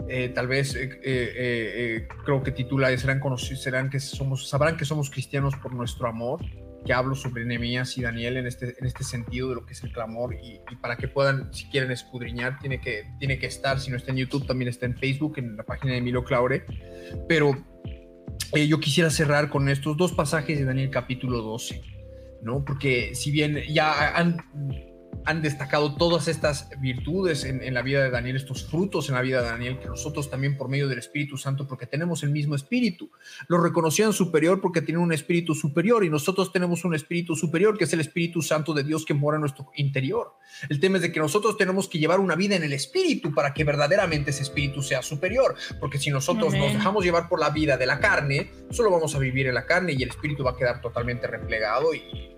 eh, tal vez eh, eh, creo que titula serán conocidos, serán que somos, sabrán que somos cristianos por nuestro amor que hablo sobre Nehemías y Daniel en este, en este sentido de lo que es el clamor y, para que puedan, si quieren escudriñar, tiene que, tiene que estar, si no está en YouTube, también está en Facebook, en la página de Emilio Claure. Pero eh, yo quisiera cerrar con estos dos pasajes de Daniel capítulo 12, ¿no? Porque si bien ya han han destacado todas estas virtudes en, la vida de Daniel, estos frutos en la vida de Daniel, que nosotros también por medio del Espíritu Santo, porque tenemos el mismo Espíritu, lo reconocían superior porque tienen un Espíritu superior y nosotros tenemos un Espíritu superior, que es el Espíritu Santo de Dios que mora en nuestro interior. El tema es de que nosotros tenemos que llevar una vida en el Espíritu para que verdaderamente ese Espíritu sea superior, porque si nosotros nos dejamos llevar por la vida de la carne, solo vamos a vivir en la carne y el Espíritu va a quedar totalmente replegado y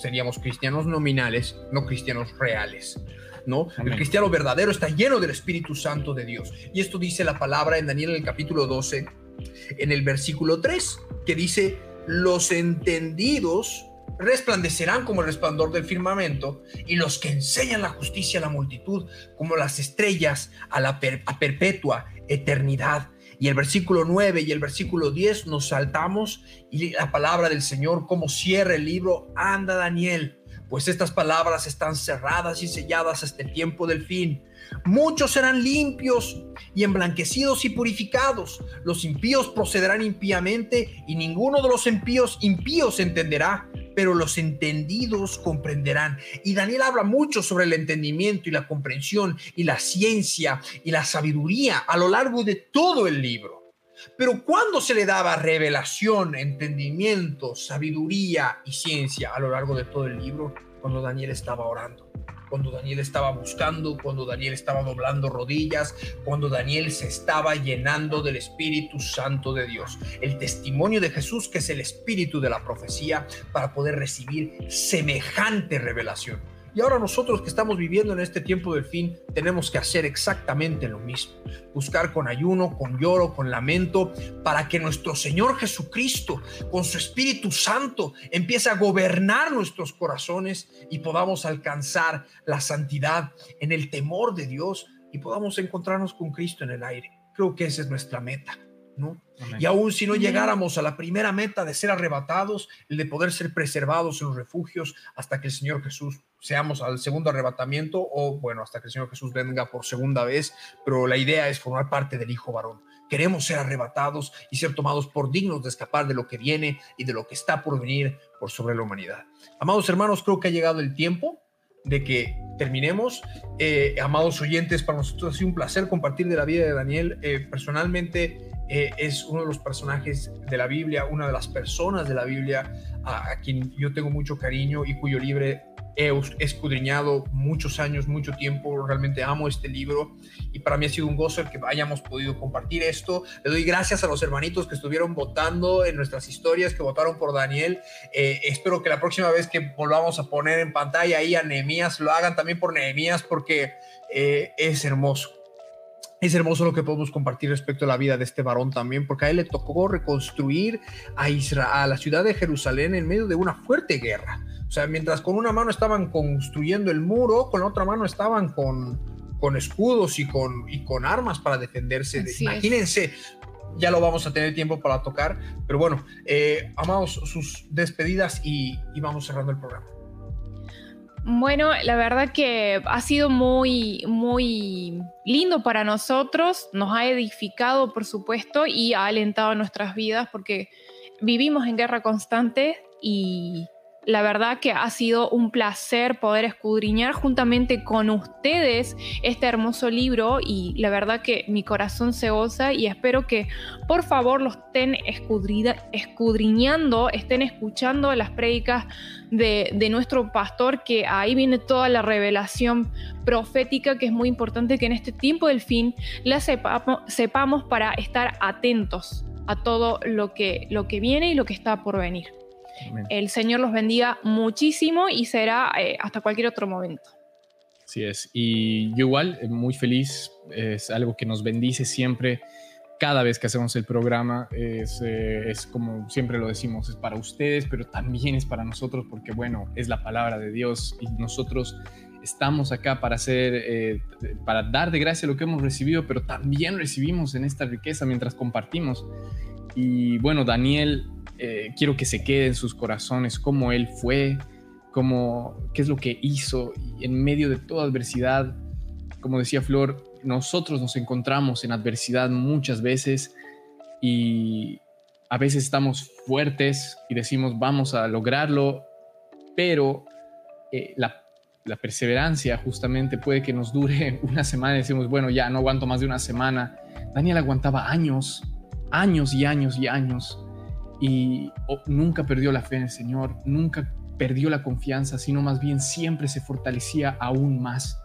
seríamos cristianos nominales, no cristianos reales. ¿no? El cristiano verdadero está lleno del Espíritu Santo de Dios. Y esto dice la palabra en Daniel en el capítulo 12, en el versículo 3, que dice, los entendidos resplandecerán como el resplandor del firmamento, y los que enseñan la justicia a la multitud, como las estrellas a la a perpetua eternidad. Y el versículo 9 y el versículo 10 nos saltamos y la palabra del Señor, como cierra el libro, anda Daniel, pues estas palabras están cerradas y selladas hasta el tiempo del fin. Muchos serán limpios y emblanquecidos y purificados. Los impíos procederán impíamente y ninguno de los impíos impíos entenderá, pero los entendidos comprenderán. Y Daniel habla mucho sobre el entendimiento y la comprensión y la ciencia y la sabiduría a lo largo de todo el libro. Pero cuando se le daba revelación, entendimiento, sabiduría y ciencia a lo largo de todo el libro, cuando Daniel estaba orando cuando Daniel estaba buscando, cuando Daniel estaba doblando rodillas, cuando Daniel se estaba llenando del Espíritu Santo de Dios. El testimonio de Jesús, que es el espíritu de la profecía, para poder recibir semejante revelación. Y ahora nosotros que estamos viviendo en este tiempo del fin, tenemos que hacer exactamente lo mismo. Buscar con ayuno, con lloro, con lamento, para que nuestro Señor Jesucristo, con su Espíritu Santo, empiece a gobernar nuestros corazones y podamos alcanzar la santidad en el temor de Dios y podamos encontrarnos con Cristo en el aire. Creo que esa es nuestra meta. ¿No? Y aún si no llegáramos a la primera meta de ser arrebatados, el de poder ser preservados en los refugios hasta que el Señor Jesús seamos al segundo arrebatamiento o bueno, hasta que el Señor Jesús venga por segunda vez, pero la idea es formar parte del Hijo varón. Queremos ser arrebatados y ser tomados por dignos de escapar de lo que viene y de lo que está por venir por sobre la humanidad. Amados hermanos, creo que ha llegado el tiempo de que terminemos. Eh, amados oyentes, para nosotros ha sido un placer compartir de la vida de Daniel. Eh, personalmente, eh, es uno de los personajes de la Biblia, una de las personas de la Biblia a, quien yo tengo mucho cariño y cuyo libro he escudriñado muchos años, mucho tiempo. Realmente amo este libro y para mí ha sido un gozo el que hayamos podido compartir esto. Le doy gracias a los hermanitos que estuvieron votando en nuestras historias, que votaron por Daniel. Eh, espero que la próxima vez que volvamos a poner en pantalla ahí a Nehemías, lo hagan también por Nehemías porque eh, es hermoso es hermoso lo que podemos compartir respecto a la vida de este varón también, porque a él le tocó reconstruir a, Israel, a la ciudad de Jerusalén en medio de una fuerte guerra. O sea, mientras con una mano estaban construyendo el muro, con la otra mano estaban con, con escudos y con, y con armas para defenderse. Imagínense, ya lo vamos a tener tiempo para tocar, pero bueno, eh, amados sus despedidas y vamos cerrando el programa. Bueno, la verdad que ha sido muy, muy lindo para nosotros, nos ha edificado, por supuesto, y ha alentado nuestras vidas porque vivimos en guerra constante y La verdad que ha sido un placer poder escudriñar juntamente con ustedes este hermoso libro y la verdad que mi corazón se goza y espero que por favor lo estén escudriñando, estén escuchando las prédicas de, nuestro pastor, que ahí viene toda la revelación profética que es muy importante que en este tiempo del fin la sepamos, sepamos para estar atentos a todo lo que, lo que viene y lo que está por venir. El Señor los bendiga muchísimo y será eh, hasta cualquier otro momento. Así es. Y yo igual, eh, muy feliz, es algo que nos bendice siempre. Cada vez que hacemos el programa es, eh, es, como siempre lo decimos, es para ustedes, pero también es para nosotros porque, bueno, es la palabra de Dios y nosotros estamos acá para hacer, para dar de gracia lo que hemos recibido, pero también recibimos en esta riqueza mientras compartimos. Y bueno, Daniel eh, quiero que se quede en sus corazones cómo él fue, cómo, qué es lo que hizo en medio de toda adversidad. Como decía Flor, nosotros nos encontramos en adversidad muchas veces y a veces estamos fuertes y decimos vamos a lograrlo, pero eh, la, la, perseverancia justamente puede que nos dure una semana y decimos, bueno, ya no aguanto más de una semana. Daniel aguantaba años, años y años y años y nunca perdió la fe en el Señor, nunca perdió la confianza, sino más bien siempre se fortalecía aún más.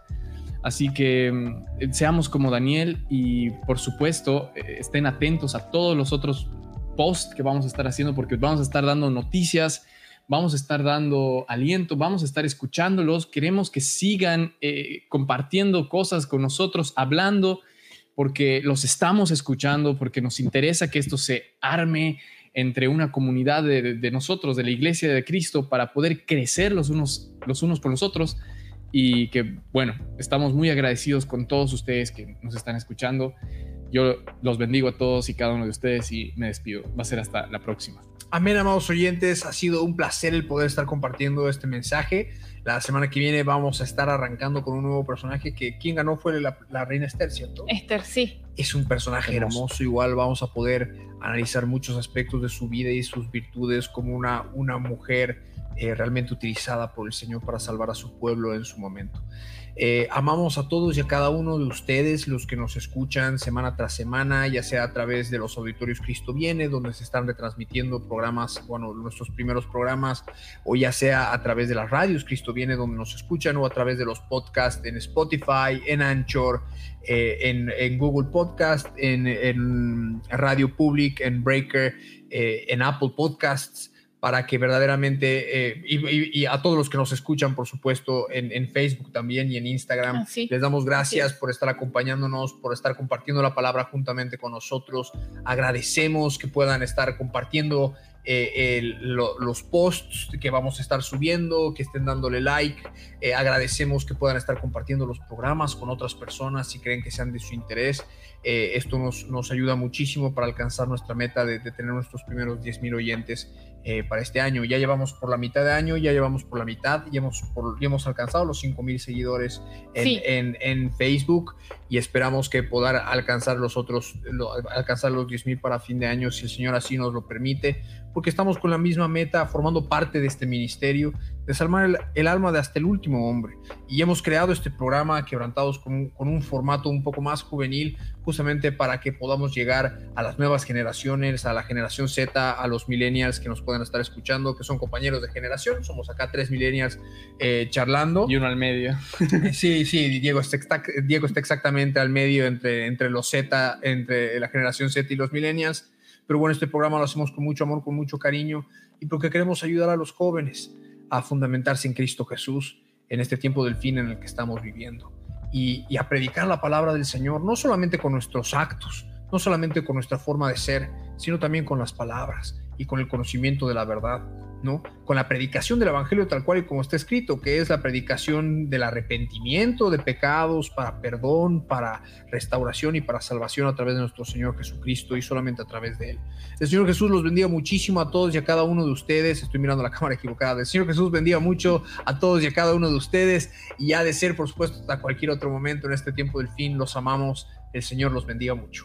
Así que mm, seamos como Daniel y por supuesto eh, estén atentos a todos los otros posts que vamos a estar haciendo porque vamos a estar dando noticias, vamos a estar dando aliento, vamos a estar escuchándolos, queremos que sigan eh, compartiendo cosas con nosotros, hablando, porque los estamos escuchando, porque nos interesa que esto se arme, entre una comunidad de, nosotros, de la iglesia de Cristo, para poder crecer los unos, los unos con los otros. Y que, bueno, estamos muy agradecidos con todos ustedes que nos están escuchando. Yo los bendigo a todos y cada uno de ustedes y me despido. Va a ser hasta la próxima. Amén, amados oyentes. Ha sido un placer el poder estar compartiendo este mensaje. La semana que viene vamos a estar arrancando con un nuevo personaje que quien ganó fue la, reina Esther, ¿cierto? Esther, sí. Es un personaje hermoso. Igual vamos a poder analizar muchos aspectos de su vida y sus virtudes como una, una mujer eh, realmente utilizada por el Señor para salvar a su pueblo en su momento. Eh, amamos a todos y a cada uno de ustedes, los que nos escuchan semana tras semana, ya sea a través de los auditorios Cristo Viene, donde se están retransmitiendo programas, bueno, nuestros primeros programas, o ya sea a través de las radios Cristo Viene, donde nos escuchan, o a través de los podcasts en Spotify, en Anchor, eh, en, Google Podcast, en, Radio Public, en Breaker, en Apple Podcasts para que verdaderamente, eh, y, a todos los que nos escuchan, por supuesto, en, Facebook también y en Instagram, les damos gracias por estar acompañándonos, por estar compartiendo la palabra juntamente con nosotros. Agradecemos que puedan estar compartiendo eh, los posts que vamos a estar subiendo, que estén dándole like. Eh, agradecemos que puedan estar compartiendo los programas con otras personas si creen que sean de su interés. esto nos, nos, ayuda muchísimo para alcanzar nuestra meta de, de tener nuestros primeros 10 mil oyentes eh, para este año. Ya llevamos por la mitad de año, ya llevamos por la mitad, ya hemos, por, hemos alcanzado los 5.000 seguidores en, en, Facebook y esperamos que poder alcanzar los otros, alcanzar los 10.000 para fin de año, si el Señor así nos lo permite, porque estamos con la misma meta, formando parte de este ministerio, desarmar el, alma de hasta el último hombre. Y hemos creado este programa Quebrantados con, con un formato un poco más juvenil, justamente para que podamos llegar a las nuevas generaciones, a la generación Z, a los millennials que nos pueden estar escuchando, que son compañeros de generación. Somos acá tres millennials eh, charlando. Y uno al medio. sí, sí, Diego está, Diego está exactamente al medio entre, entre los Z, entre la generación Z y los millennials. Pero bueno, este programa lo hacemos con mucho amor, con mucho cariño y porque queremos ayudar a los jóvenes a fundamentarse en Cristo Jesús en este tiempo del fin en el que estamos viviendo y, a predicar la palabra del Señor, no solamente con nuestros actos, no solamente con nuestra forma de ser, sino también con las palabras y con el conocimiento de la verdad. ¿No? Con la predicación del Evangelio tal cual y como está escrito, que es la predicación del arrepentimiento de pecados para perdón, para restauración y para salvación a través de nuestro Señor Jesucristo y solamente a través de Él. El Señor Jesús los bendiga muchísimo a todos y a cada uno de ustedes. Estoy mirando la cámara equivocada. El Señor Jesús bendiga mucho a todos y a cada uno de ustedes y ha de ser, por supuesto, hasta cualquier otro momento en este tiempo del fin. Los amamos. El Señor los bendiga mucho.